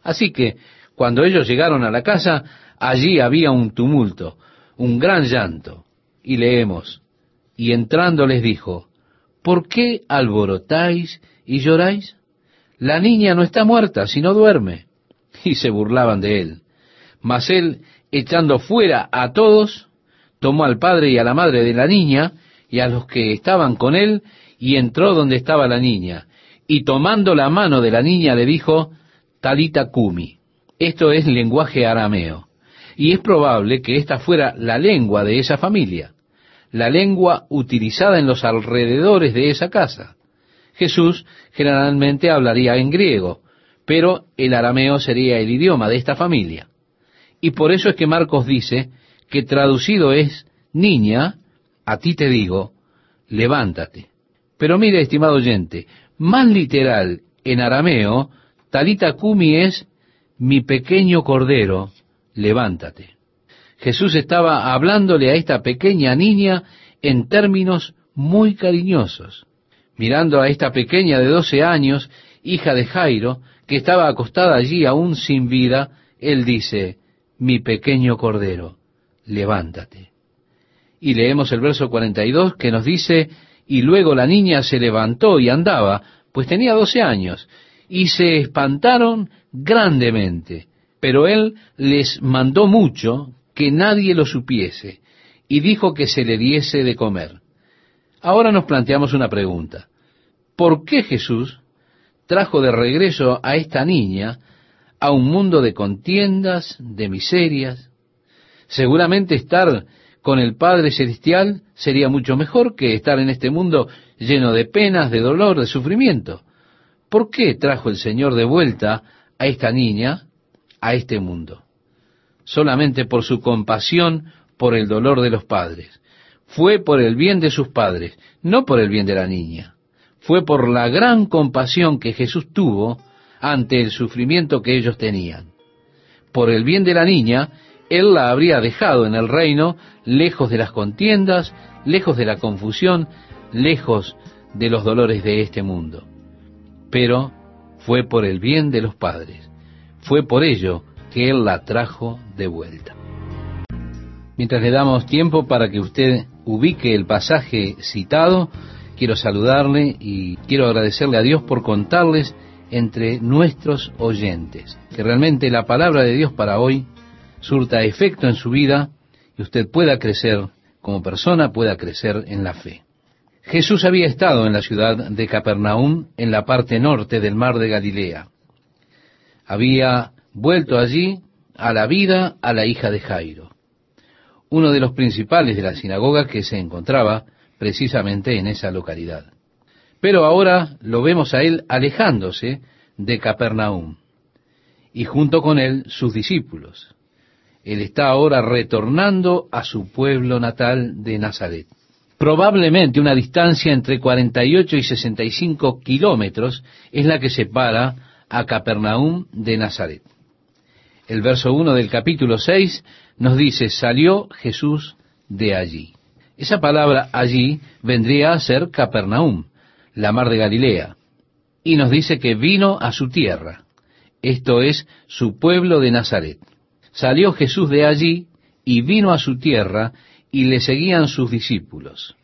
Así que, cuando ellos llegaron a la casa, allí había un tumulto, un gran llanto. Y leemos, y entrando les dijo, ¿por qué alborotáis y lloráis? La niña no está muerta, sino duerme. Y se burlaban de él. Mas él, echando fuera a todos, tomó al padre y a la madre de la niña y a los que estaban con él, y entró donde estaba la niña, y tomando la mano de la niña le dijo, Talita Kumi. Esto es lenguaje arameo, y es probable que esta fuera la lengua de esa familia, la lengua utilizada en los alrededores de esa casa. Jesús generalmente hablaría en griego, pero el arameo sería el idioma de esta familia. Y por eso es que Marcos dice que traducido es, niña, a ti te digo, levántate. Pero mire, estimado oyente, más literal en arameo, talita kumi es, mi pequeño cordero, levántate. Jesús estaba hablándole a esta pequeña niña en términos muy cariñosos. Mirando a esta pequeña de doce años, hija de Jairo, que estaba acostada allí aún sin vida, él dice, mi pequeño cordero, levántate. Y leemos el verso 42 que nos dice, y luego la niña se levantó y andaba, pues tenía doce años, y se espantaron grandemente. Pero él les mandó mucho que nadie lo supiese, y dijo que se le diese de comer. Ahora nos planteamos una pregunta. ¿Por qué Jesús trajo de regreso a esta niña a un mundo de contiendas, de miserias? Seguramente estar con el Padre Celestial sería mucho mejor que estar en este mundo lleno de penas, de dolor, de sufrimiento. ¿Por qué trajo el Señor de vuelta a esta niña a este mundo? Solamente por su compasión por el dolor de los padres. Fue por el bien de sus padres, no por el bien de la niña. Fue por la gran compasión que Jesús tuvo ante el sufrimiento que ellos tenían. Por el bien de la niña, Él la habría dejado en el reino, lejos de las contiendas, lejos de la confusión, lejos de los dolores de este mundo. Pero fue por el bien de los padres. Fue por ello que Él la trajo de vuelta. Mientras le damos tiempo para que usted ubique el pasaje citado, quiero saludarle y quiero agradecerle a Dios por contarles entre nuestros oyentes, que realmente la palabra de Dios para hoy surta efecto en su vida y usted pueda crecer como persona, pueda crecer en la fe. Jesús había estado en la ciudad de Capernaum, en la parte norte del mar de Galilea. Había vuelto allí a la vida a la hija de Jairo, uno de los principales de la sinagoga que se encontraba precisamente en esa localidad. Pero ahora lo vemos a él alejándose de Capernaum y junto con él sus discípulos. Él está ahora retornando a su pueblo natal de Nazaret. Probablemente una distancia entre 48 y 65 kilómetros es la que separa a Capernaum de Nazaret. El verso 1 del capítulo 6 nos dice, salió Jesús de allí. Esa palabra allí vendría a ser Capernaum, la mar de Galilea, y nos dice que vino a su tierra, esto es su pueblo de Nazaret. Salió Jesús de allí y vino a su tierra y le seguían sus discípulos.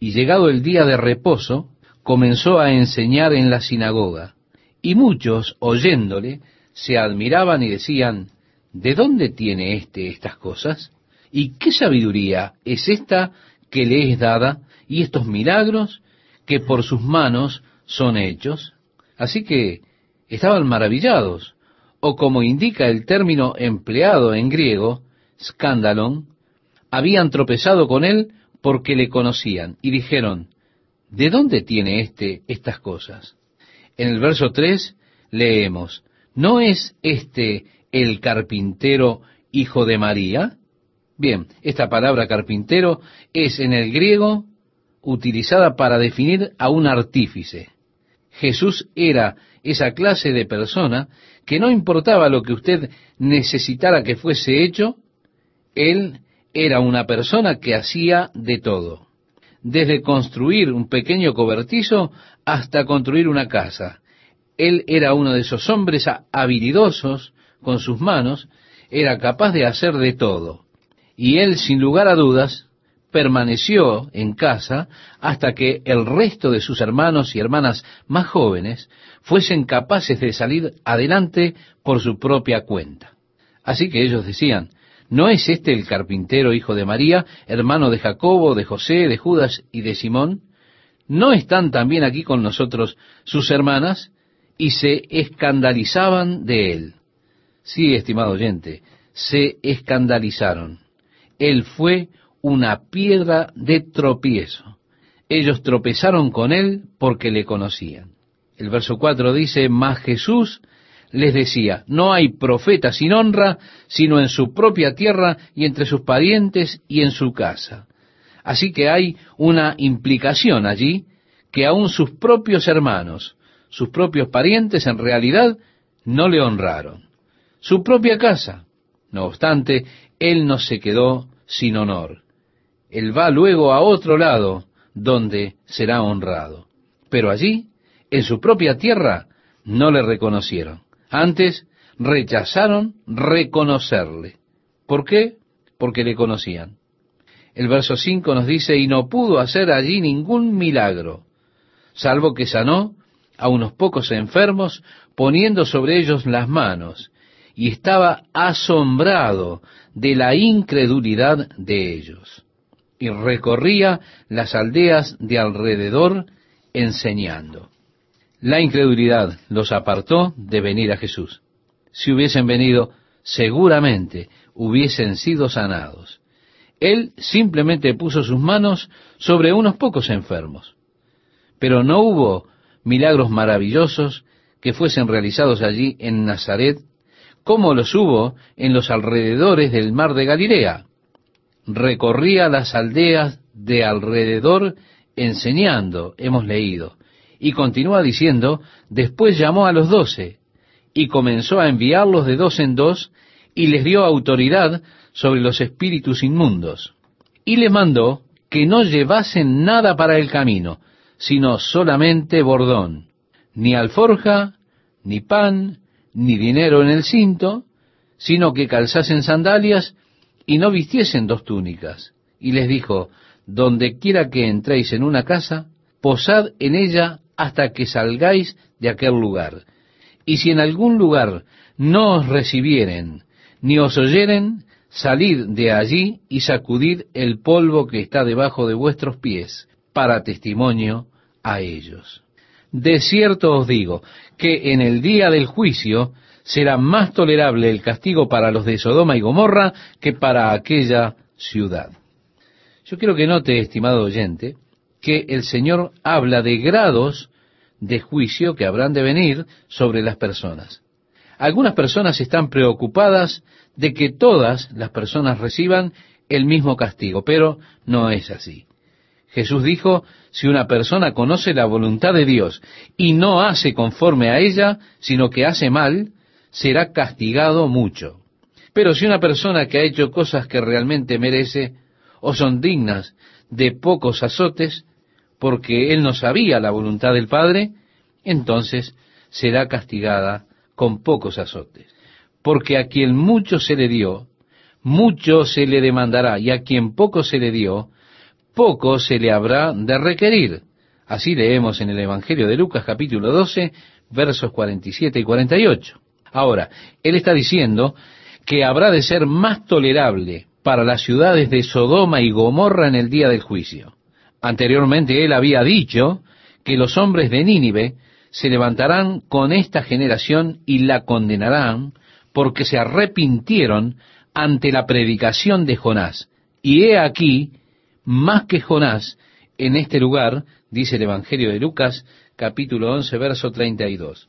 Y llegado el día de reposo, comenzó a enseñar en la sinagoga. Y muchos, oyéndole, se admiraban y decían, ¿de dónde tiene éste estas cosas? ¿Y qué sabiduría es esta que le es dada y estos milagros que por sus manos son hechos? Así que estaban maravillados, o como indica el término empleado en griego, scandalon, habían tropezado con él porque le conocían y dijeron, ¿de dónde tiene éste estas cosas? En el verso 3 leemos, ¿no es este el carpintero hijo de María? Bien, esta palabra carpintero es en el griego utilizada para definir a un artífice. Jesús era esa clase de persona que no importaba lo que usted necesitara que fuese hecho, él era una persona que hacía de todo, desde construir un pequeño cobertizo hasta construir una casa. Él era uno de esos hombres habilidosos con sus manos, era capaz de hacer de todo. Y él, sin lugar a dudas, permaneció en casa hasta que el resto de sus hermanos y hermanas más jóvenes fuesen capaces de salir adelante por su propia cuenta. Así que ellos decían, ¿no es este el carpintero hijo de María, hermano de Jacobo, de José, de Judas y de Simón? ¿No están también aquí con nosotros sus hermanas? Y se escandalizaban de él. Sí, estimado oyente, se escandalizaron. Él fue una piedra de tropiezo. Ellos tropezaron con él porque le conocían. El verso 4 dice, mas Jesús les decía, no hay profeta sin honra, sino en su propia tierra y entre sus parientes y en su casa. Así que hay una implicación allí que aun sus propios hermanos, sus propios parientes en realidad no le honraron. su propia casa. No obstante, él no se quedó sin honor. Él va luego a otro lado, donde será honrado. Pero allí, en su propia tierra, no le reconocieron. Antes rechazaron reconocerle. ¿Por qué? Porque le conocían. El verso 5 nos dice, y no pudo hacer allí ningún milagro, salvo que sanó a unos pocos enfermos, poniendo sobre ellos las manos, y estaba asombrado de la incredulidad de ellos. Y recorría las aldeas de alrededor enseñando. La incredulidad los apartó de venir a Jesús. Si hubiesen venido, seguramente hubiesen sido sanados. Él simplemente puso sus manos sobre unos pocos enfermos. Pero no hubo milagros maravillosos que fuesen realizados allí en Nazaret, como los hubo en los alrededores del mar de Galilea. Recorría las aldeas de alrededor enseñando, hemos leído. Y continúa diciendo, después llamó a los doce y comenzó a enviarlos de dos en dos y les dio autoridad sobre los espíritus inmundos. Y les mandó que no llevasen nada para el camino, sino solamente bordón, ni alforja, ni pan, ni dinero en el cinto, sino que calzasen sandalias y no vistiesen dos túnicas. Y les dijo, donde quiera que entréis en una casa, posad en ella hasta que salgáis de aquel lugar. Y si en algún lugar no os recibieren, ni os oyeren, salid de allí y sacudid el polvo que está debajo de vuestros pies, para testimonio a ellos. De cierto os digo que en el día del juicio será más tolerable el castigo para los de Sodoma y Gomorra que para aquella ciudad. Yo quiero que note, estimado oyente, que el Señor habla de grados de juicio que habrán de venir sobre las personas. Algunas personas están preocupadas de que todas las personas reciban el mismo castigo, pero no es así. Jesús dijo, si una persona conoce la voluntad de Dios y no hace conforme a ella, sino que hace mal, será castigado mucho. Pero si una persona que ha hecho cosas que realmente merece o son dignas de pocos azotes, porque él no sabía la voluntad del Padre, entonces será castigada con pocos azotes. Porque a quien mucho se le dio, mucho se le demandará, y a quien poco se le dio, poco se le habrá de requerir. Así leemos en el Evangelio de Lucas capítulo 12, versos 47 y 48. Ahora, él está diciendo que habrá de ser más tolerable para las ciudades de Sodoma y Gomorra en el día del juicio. Anteriormente él había dicho que los hombres de Nínive se levantarán con esta generación y la condenarán porque se arrepintieron ante la predicación de Jonás. Y he aquí, más que Jonás, en este lugar, dice el Evangelio de Lucas, capítulo 11, verso 32.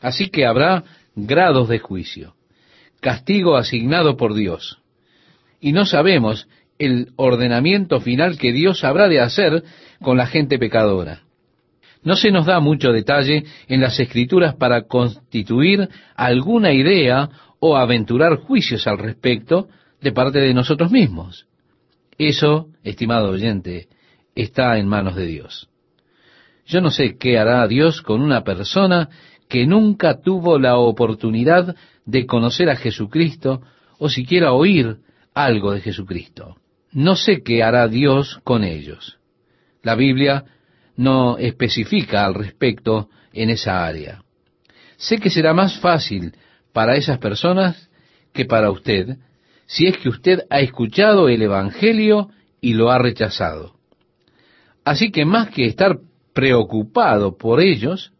Así que habrá grados de juicio, castigo asignado por Dios. Y no sabemos el ordenamiento final que Dios habrá de hacer con la gente pecadora. No se nos da mucho detalle en las escrituras para constituir alguna idea o aventurar juicios al respecto de parte de nosotros mismos. Eso, estimado oyente, está en manos de Dios. Yo no sé qué hará Dios con una persona que nunca tuvo la oportunidad de conocer a Jesucristo o siquiera oír algo de Jesucristo. No sé qué hará Dios con ellos. La Biblia no especifica al respecto en esa área. Sé que será más fácil para esas personas que para usted si es que usted ha escuchado el Evangelio y lo ha rechazado. Así que más que estar preocupado por ellos,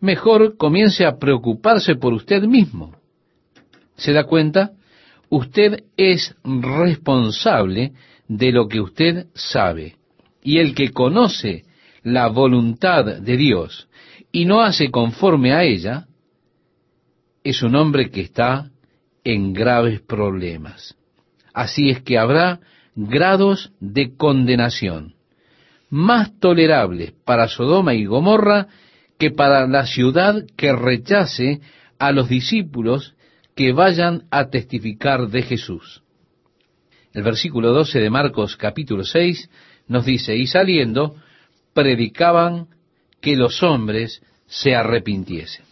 mejor comience a preocuparse por usted mismo. ¿Se da cuenta? Usted es responsable de lo que usted sabe. Y el que conoce la voluntad de Dios y no hace conforme a ella, es un hombre que está en graves problemas. Así es que habrá grados de condenación más tolerables para Sodoma y Gomorra que para la ciudad que rechace a los discípulos que vayan a testificar de Jesús. El versículo 12 de Marcos capítulo 6 nos dice, y saliendo, predicaban que los hombres se arrepintiesen.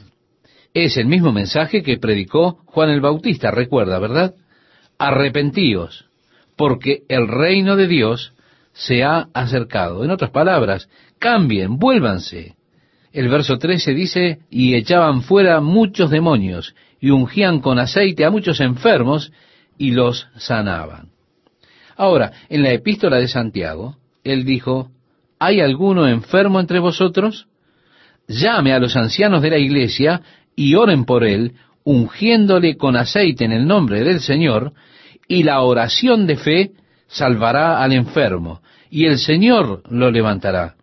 Es el mismo mensaje que predicó Juan el Bautista, recuerda, ¿verdad? Arrepentíos, porque el reino de Dios se ha acercado. En otras palabras, cambien, vuélvanse. El verso 13 dice, y echaban fuera muchos demonios, y ungían con aceite a muchos enfermos, y los sanaban. Ahora, en la epístola de Santiago, él dijo, ¿hay alguno enfermo entre vosotros? Llame a los ancianos de la iglesia y oren por él, ungiéndole con aceite en el nombre del Señor, y la oración de fe salvará al enfermo, y el Señor lo levantará.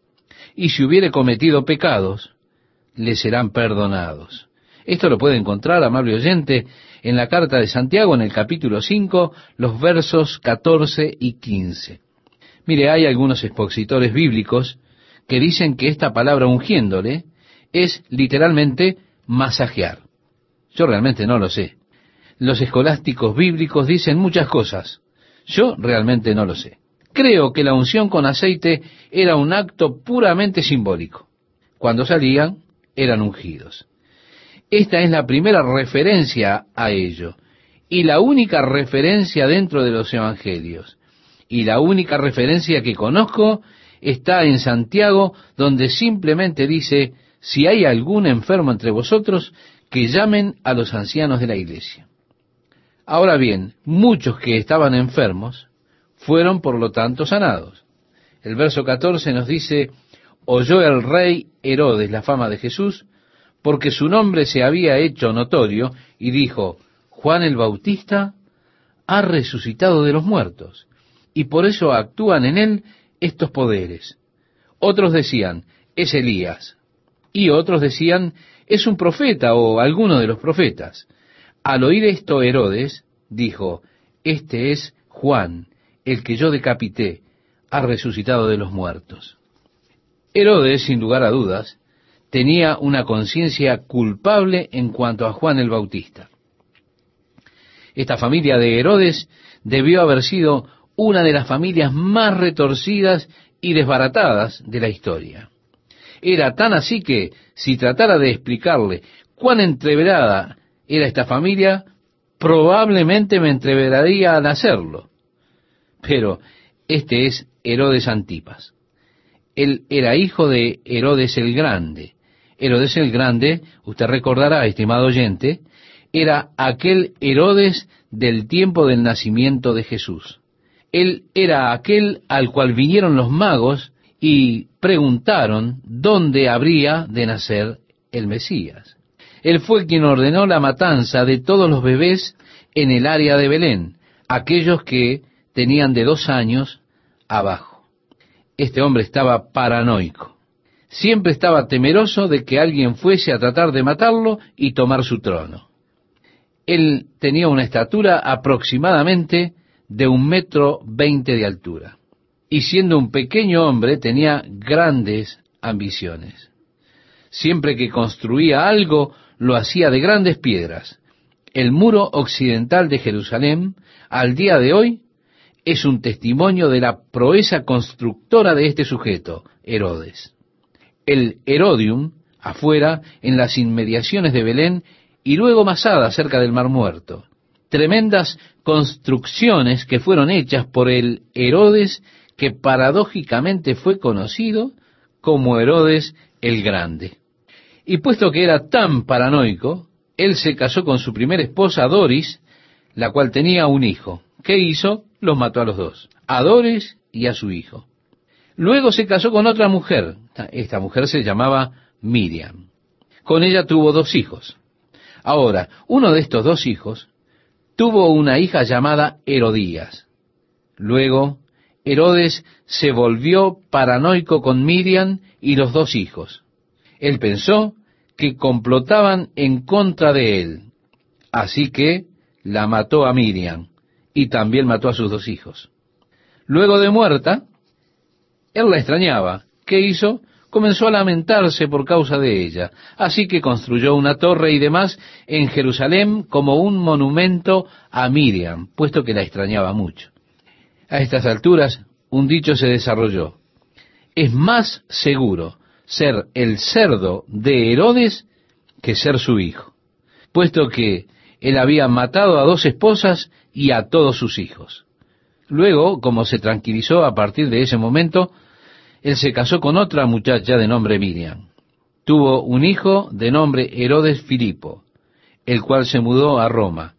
Y si hubiere cometido pecados, le serán perdonados. Esto lo puede encontrar, amable oyente, en la carta de Santiago, en el capítulo 5, los versos 14 y 15. Mire, hay algunos expositores bíblicos que dicen que esta palabra ungiéndole es literalmente masajear. Yo realmente no lo sé. Los escolásticos bíblicos dicen muchas cosas. Yo realmente no lo sé. Creo que la unción con aceite era un acto puramente simbólico. Cuando salían, eran ungidos. Esta es la primera referencia a ello y la única referencia dentro de los evangelios. Y la única referencia que conozco está en Santiago, donde simplemente dice, si hay algún enfermo entre vosotros, que llamen a los ancianos de la iglesia. Ahora bien, muchos que estaban enfermos fueron por lo tanto sanados. El verso 14 nos dice, oyó el rey Herodes la fama de Jesús, porque su nombre se había hecho notorio, y dijo, Juan el Bautista ha resucitado de los muertos, y por eso actúan en él estos poderes. Otros decían, es Elías, y otros decían, es un profeta o alguno de los profetas. Al oír esto Herodes dijo, Este es Juan, el que yo decapité, ha resucitado de los muertos. Herodes, sin lugar a dudas, tenía una conciencia culpable en cuanto a Juan el Bautista. Esta familia de Herodes debió haber sido una de las familias más retorcidas y desbaratadas de la historia. Era tan así que, si tratara de explicarle cuán entreverada era esta familia, probablemente me entreveraría al hacerlo. Pero este es Herodes Antipas. Él era hijo de Herodes el Grande. Herodes el Grande, usted recordará, estimado oyente, era aquel Herodes del tiempo del nacimiento de Jesús. Él era aquel al cual vinieron los magos y preguntaron dónde habría de nacer el Mesías. Él fue quien ordenó la matanza de todos los bebés en el área de Belén, aquellos que tenían de dos años abajo. Este hombre estaba paranoico. Siempre estaba temeroso de que alguien fuese a tratar de matarlo y tomar su trono. Él tenía una estatura aproximadamente de un metro veinte de altura. Y siendo un pequeño hombre tenía grandes ambiciones. Siempre que construía algo, lo hacía de grandes piedras. El muro occidental de Jerusalén, al día de hoy, es un testimonio de la proeza constructora de este sujeto, Herodes. El Herodium, afuera, en las inmediaciones de Belén, y luego Masada, cerca del Mar Muerto. Tremendas construcciones que fueron hechas por el Herodes, que paradójicamente fue conocido como Herodes el Grande. Y puesto que era tan paranoico, él se casó con su primera esposa, Doris, la cual tenía un hijo. ¿Qué hizo? Los mató a los dos, a Doris y a su hijo. Luego se casó con otra mujer. Esta mujer se llamaba Miriam. Con ella tuvo dos hijos. Ahora, uno de estos dos hijos tuvo una hija llamada Herodías. Luego, Herodes se volvió paranoico con Miriam y los dos hijos. Él pensó que complotaban en contra de él. Así que la mató a Miriam y también mató a sus dos hijos. Luego de muerta, él la extrañaba. ¿Qué hizo? comenzó a lamentarse por causa de ella. Así que construyó una torre y demás en Jerusalén como un monumento a Miriam, puesto que la extrañaba mucho. A estas alturas, un dicho se desarrolló. Es más seguro ser el cerdo de Herodes que ser su hijo, puesto que él había matado a dos esposas y a todos sus hijos. Luego, como se tranquilizó a partir de ese momento, él se casó con otra muchacha de nombre Miriam. Tuvo un hijo de nombre Herodes Filipo, el cual se mudó a Roma,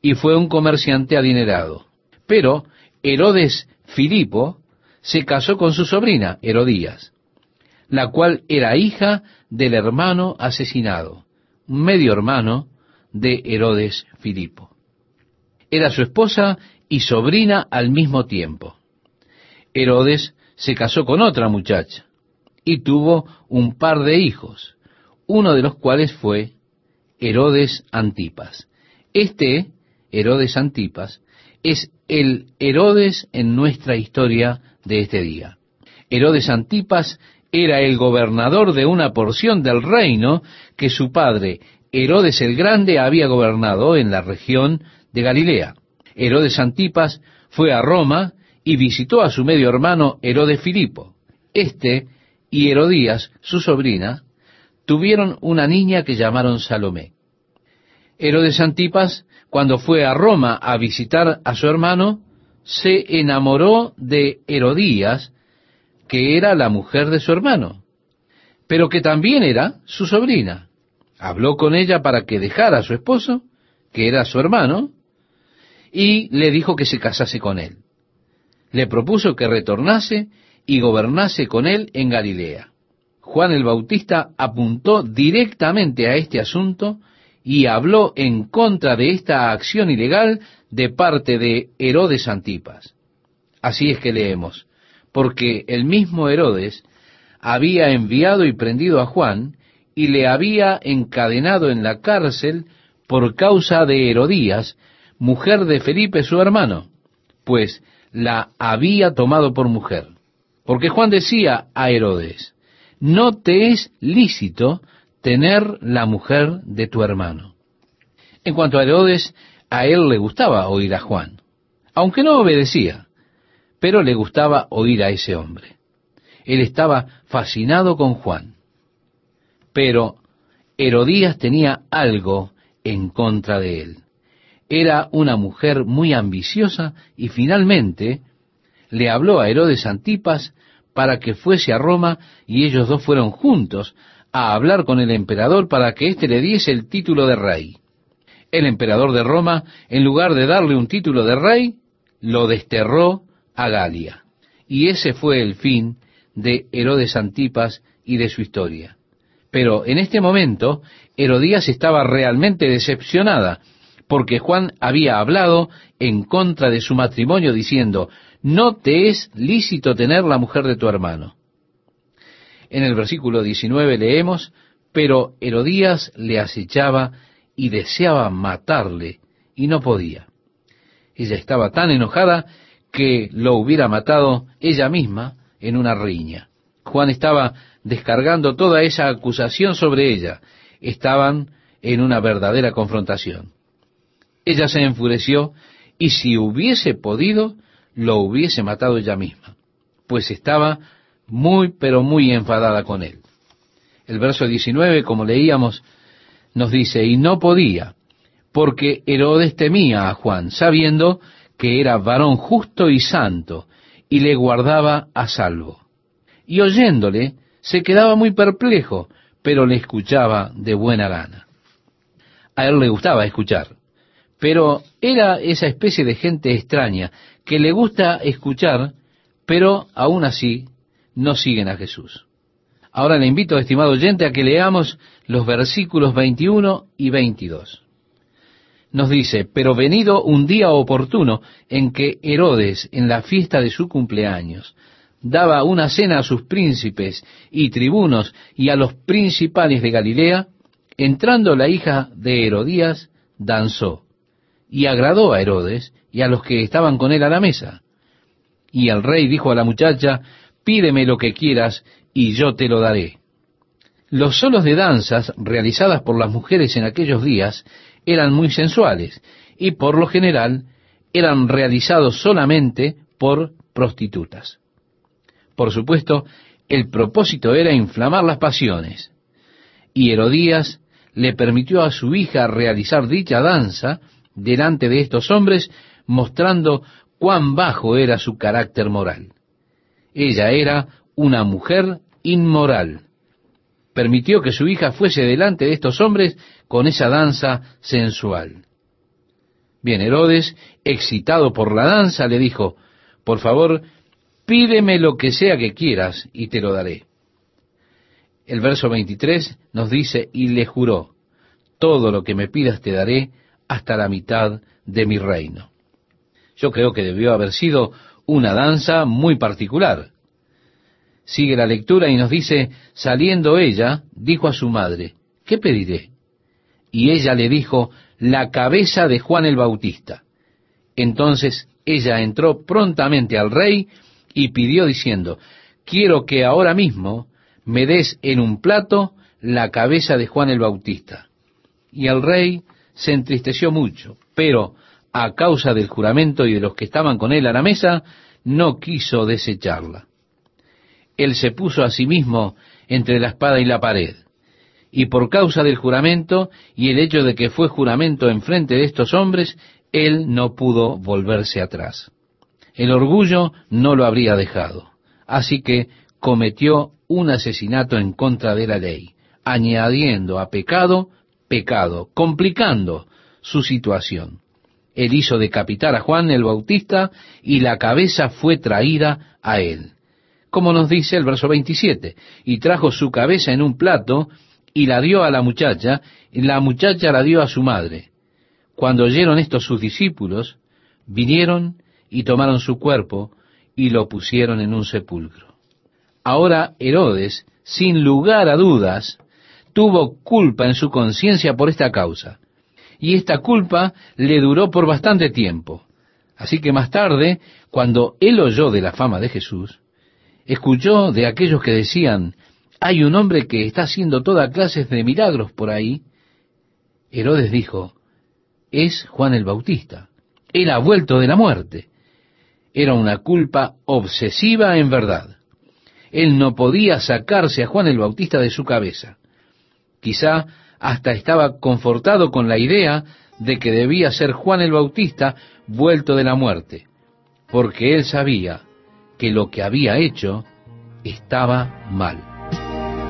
y fue un comerciante adinerado. Pero Herodes Filipo se casó con su sobrina, Herodías, la cual era hija del hermano asesinado, medio hermano de Herodes Filipo. Era su esposa y sobrina al mismo tiempo. Herodes se casó con otra muchacha y tuvo un par de hijos, uno de los cuales fue Herodes Antipas. Este, Herodes Antipas, es el Herodes en nuestra historia de este día. Herodes Antipas era el gobernador de una porción del reino que su padre, Herodes el Grande, había gobernado en la región de Galilea. Herodes Antipas fue a Roma y visitó a su medio hermano Herodes Filipo. Este y Herodías, su sobrina, tuvieron una niña que llamaron Salomé. Herodes Antipas, cuando fue a Roma a visitar a su hermano, se enamoró de Herodías, que era la mujer de su hermano, pero que también era su sobrina. Habló con ella para que dejara a su esposo, que era su hermano, y le dijo que se casase con él le propuso que retornase y gobernase con él en Galilea. Juan el Bautista apuntó directamente a este asunto y habló en contra de esta acción ilegal de parte de Herodes Antipas. Así es que leemos, porque el mismo Herodes había enviado y prendido a Juan y le había encadenado en la cárcel por causa de Herodías, mujer de Felipe su hermano, pues la había tomado por mujer. Porque Juan decía a Herodes, no te es lícito tener la mujer de tu hermano. En cuanto a Herodes, a él le gustaba oír a Juan, aunque no obedecía, pero le gustaba oír a ese hombre. Él estaba fascinado con Juan. Pero Herodías tenía algo en contra de él era una mujer muy ambiciosa y finalmente le habló a Herodes Antipas para que fuese a Roma y ellos dos fueron juntos a hablar con el emperador para que éste le diese el título de rey. El emperador de Roma, en lugar de darle un título de rey, lo desterró a Galia. Y ese fue el fin de Herodes Antipas y de su historia. Pero en este momento, Herodías estaba realmente decepcionada porque Juan había hablado en contra de su matrimonio diciendo, no te es lícito tener la mujer de tu hermano. En el versículo 19 leemos, pero Herodías le acechaba y deseaba matarle, y no podía. Ella estaba tan enojada que lo hubiera matado ella misma en una riña. Juan estaba descargando toda esa acusación sobre ella. Estaban en una verdadera confrontación. Ella se enfureció y si hubiese podido, lo hubiese matado ella misma, pues estaba muy, pero muy enfadada con él. El verso 19, como leíamos, nos dice, y no podía, porque Herodes temía a Juan, sabiendo que era varón justo y santo, y le guardaba a salvo. Y oyéndole, se quedaba muy perplejo, pero le escuchaba de buena gana. A él le gustaba escuchar. Pero era esa especie de gente extraña que le gusta escuchar, pero aún así no siguen a Jesús. Ahora le invito, estimado oyente, a que leamos los versículos 21 y 22. Nos dice, pero venido un día oportuno en que Herodes, en la fiesta de su cumpleaños, daba una cena a sus príncipes y tribunos y a los principales de Galilea, entrando la hija de Herodías, danzó y agradó a Herodes y a los que estaban con él a la mesa. Y el rey dijo a la muchacha, pídeme lo que quieras y yo te lo daré. Los solos de danzas realizadas por las mujeres en aquellos días eran muy sensuales y por lo general eran realizados solamente por prostitutas. Por supuesto, el propósito era inflamar las pasiones, y Herodías le permitió a su hija realizar dicha danza delante de estos hombres, mostrando cuán bajo era su carácter moral. Ella era una mujer inmoral. Permitió que su hija fuese delante de estos hombres con esa danza sensual. Bien, Herodes, excitado por la danza, le dijo, por favor, pídeme lo que sea que quieras y te lo daré. El verso 23 nos dice, y le juró, todo lo que me pidas te daré hasta la mitad de mi reino. Yo creo que debió haber sido una danza muy particular. Sigue la lectura y nos dice, saliendo ella, dijo a su madre, ¿qué pediré? Y ella le dijo, la cabeza de Juan el Bautista. Entonces ella entró prontamente al rey y pidió diciendo, quiero que ahora mismo me des en un plato la cabeza de Juan el Bautista. Y el rey se entristeció mucho, pero a causa del juramento y de los que estaban con él a la mesa, no quiso desecharla. Él se puso a sí mismo entre la espada y la pared. Y por causa del juramento y el hecho de que fue juramento en frente de estos hombres, él no pudo volverse atrás. El orgullo no lo habría dejado. Así que cometió un asesinato en contra de la ley, añadiendo a pecado pecado, complicando su situación. Él hizo decapitar a Juan el Bautista y la cabeza fue traída a él. Como nos dice el verso 27, y trajo su cabeza en un plato y la dio a la muchacha, y la muchacha la dio a su madre. Cuando oyeron esto sus discípulos, vinieron y tomaron su cuerpo y lo pusieron en un sepulcro. Ahora Herodes, sin lugar a dudas, tuvo culpa en su conciencia por esta causa. Y esta culpa le duró por bastante tiempo. Así que más tarde, cuando él oyó de la fama de Jesús, escuchó de aquellos que decían, hay un hombre que está haciendo toda clase de milagros por ahí. Herodes dijo, es Juan el Bautista. Él ha vuelto de la muerte. Era una culpa obsesiva en verdad. Él no podía sacarse a Juan el Bautista de su cabeza. Quizá hasta estaba confortado con la idea de que debía ser Juan el Bautista vuelto de la muerte, porque él sabía que lo que había hecho estaba mal.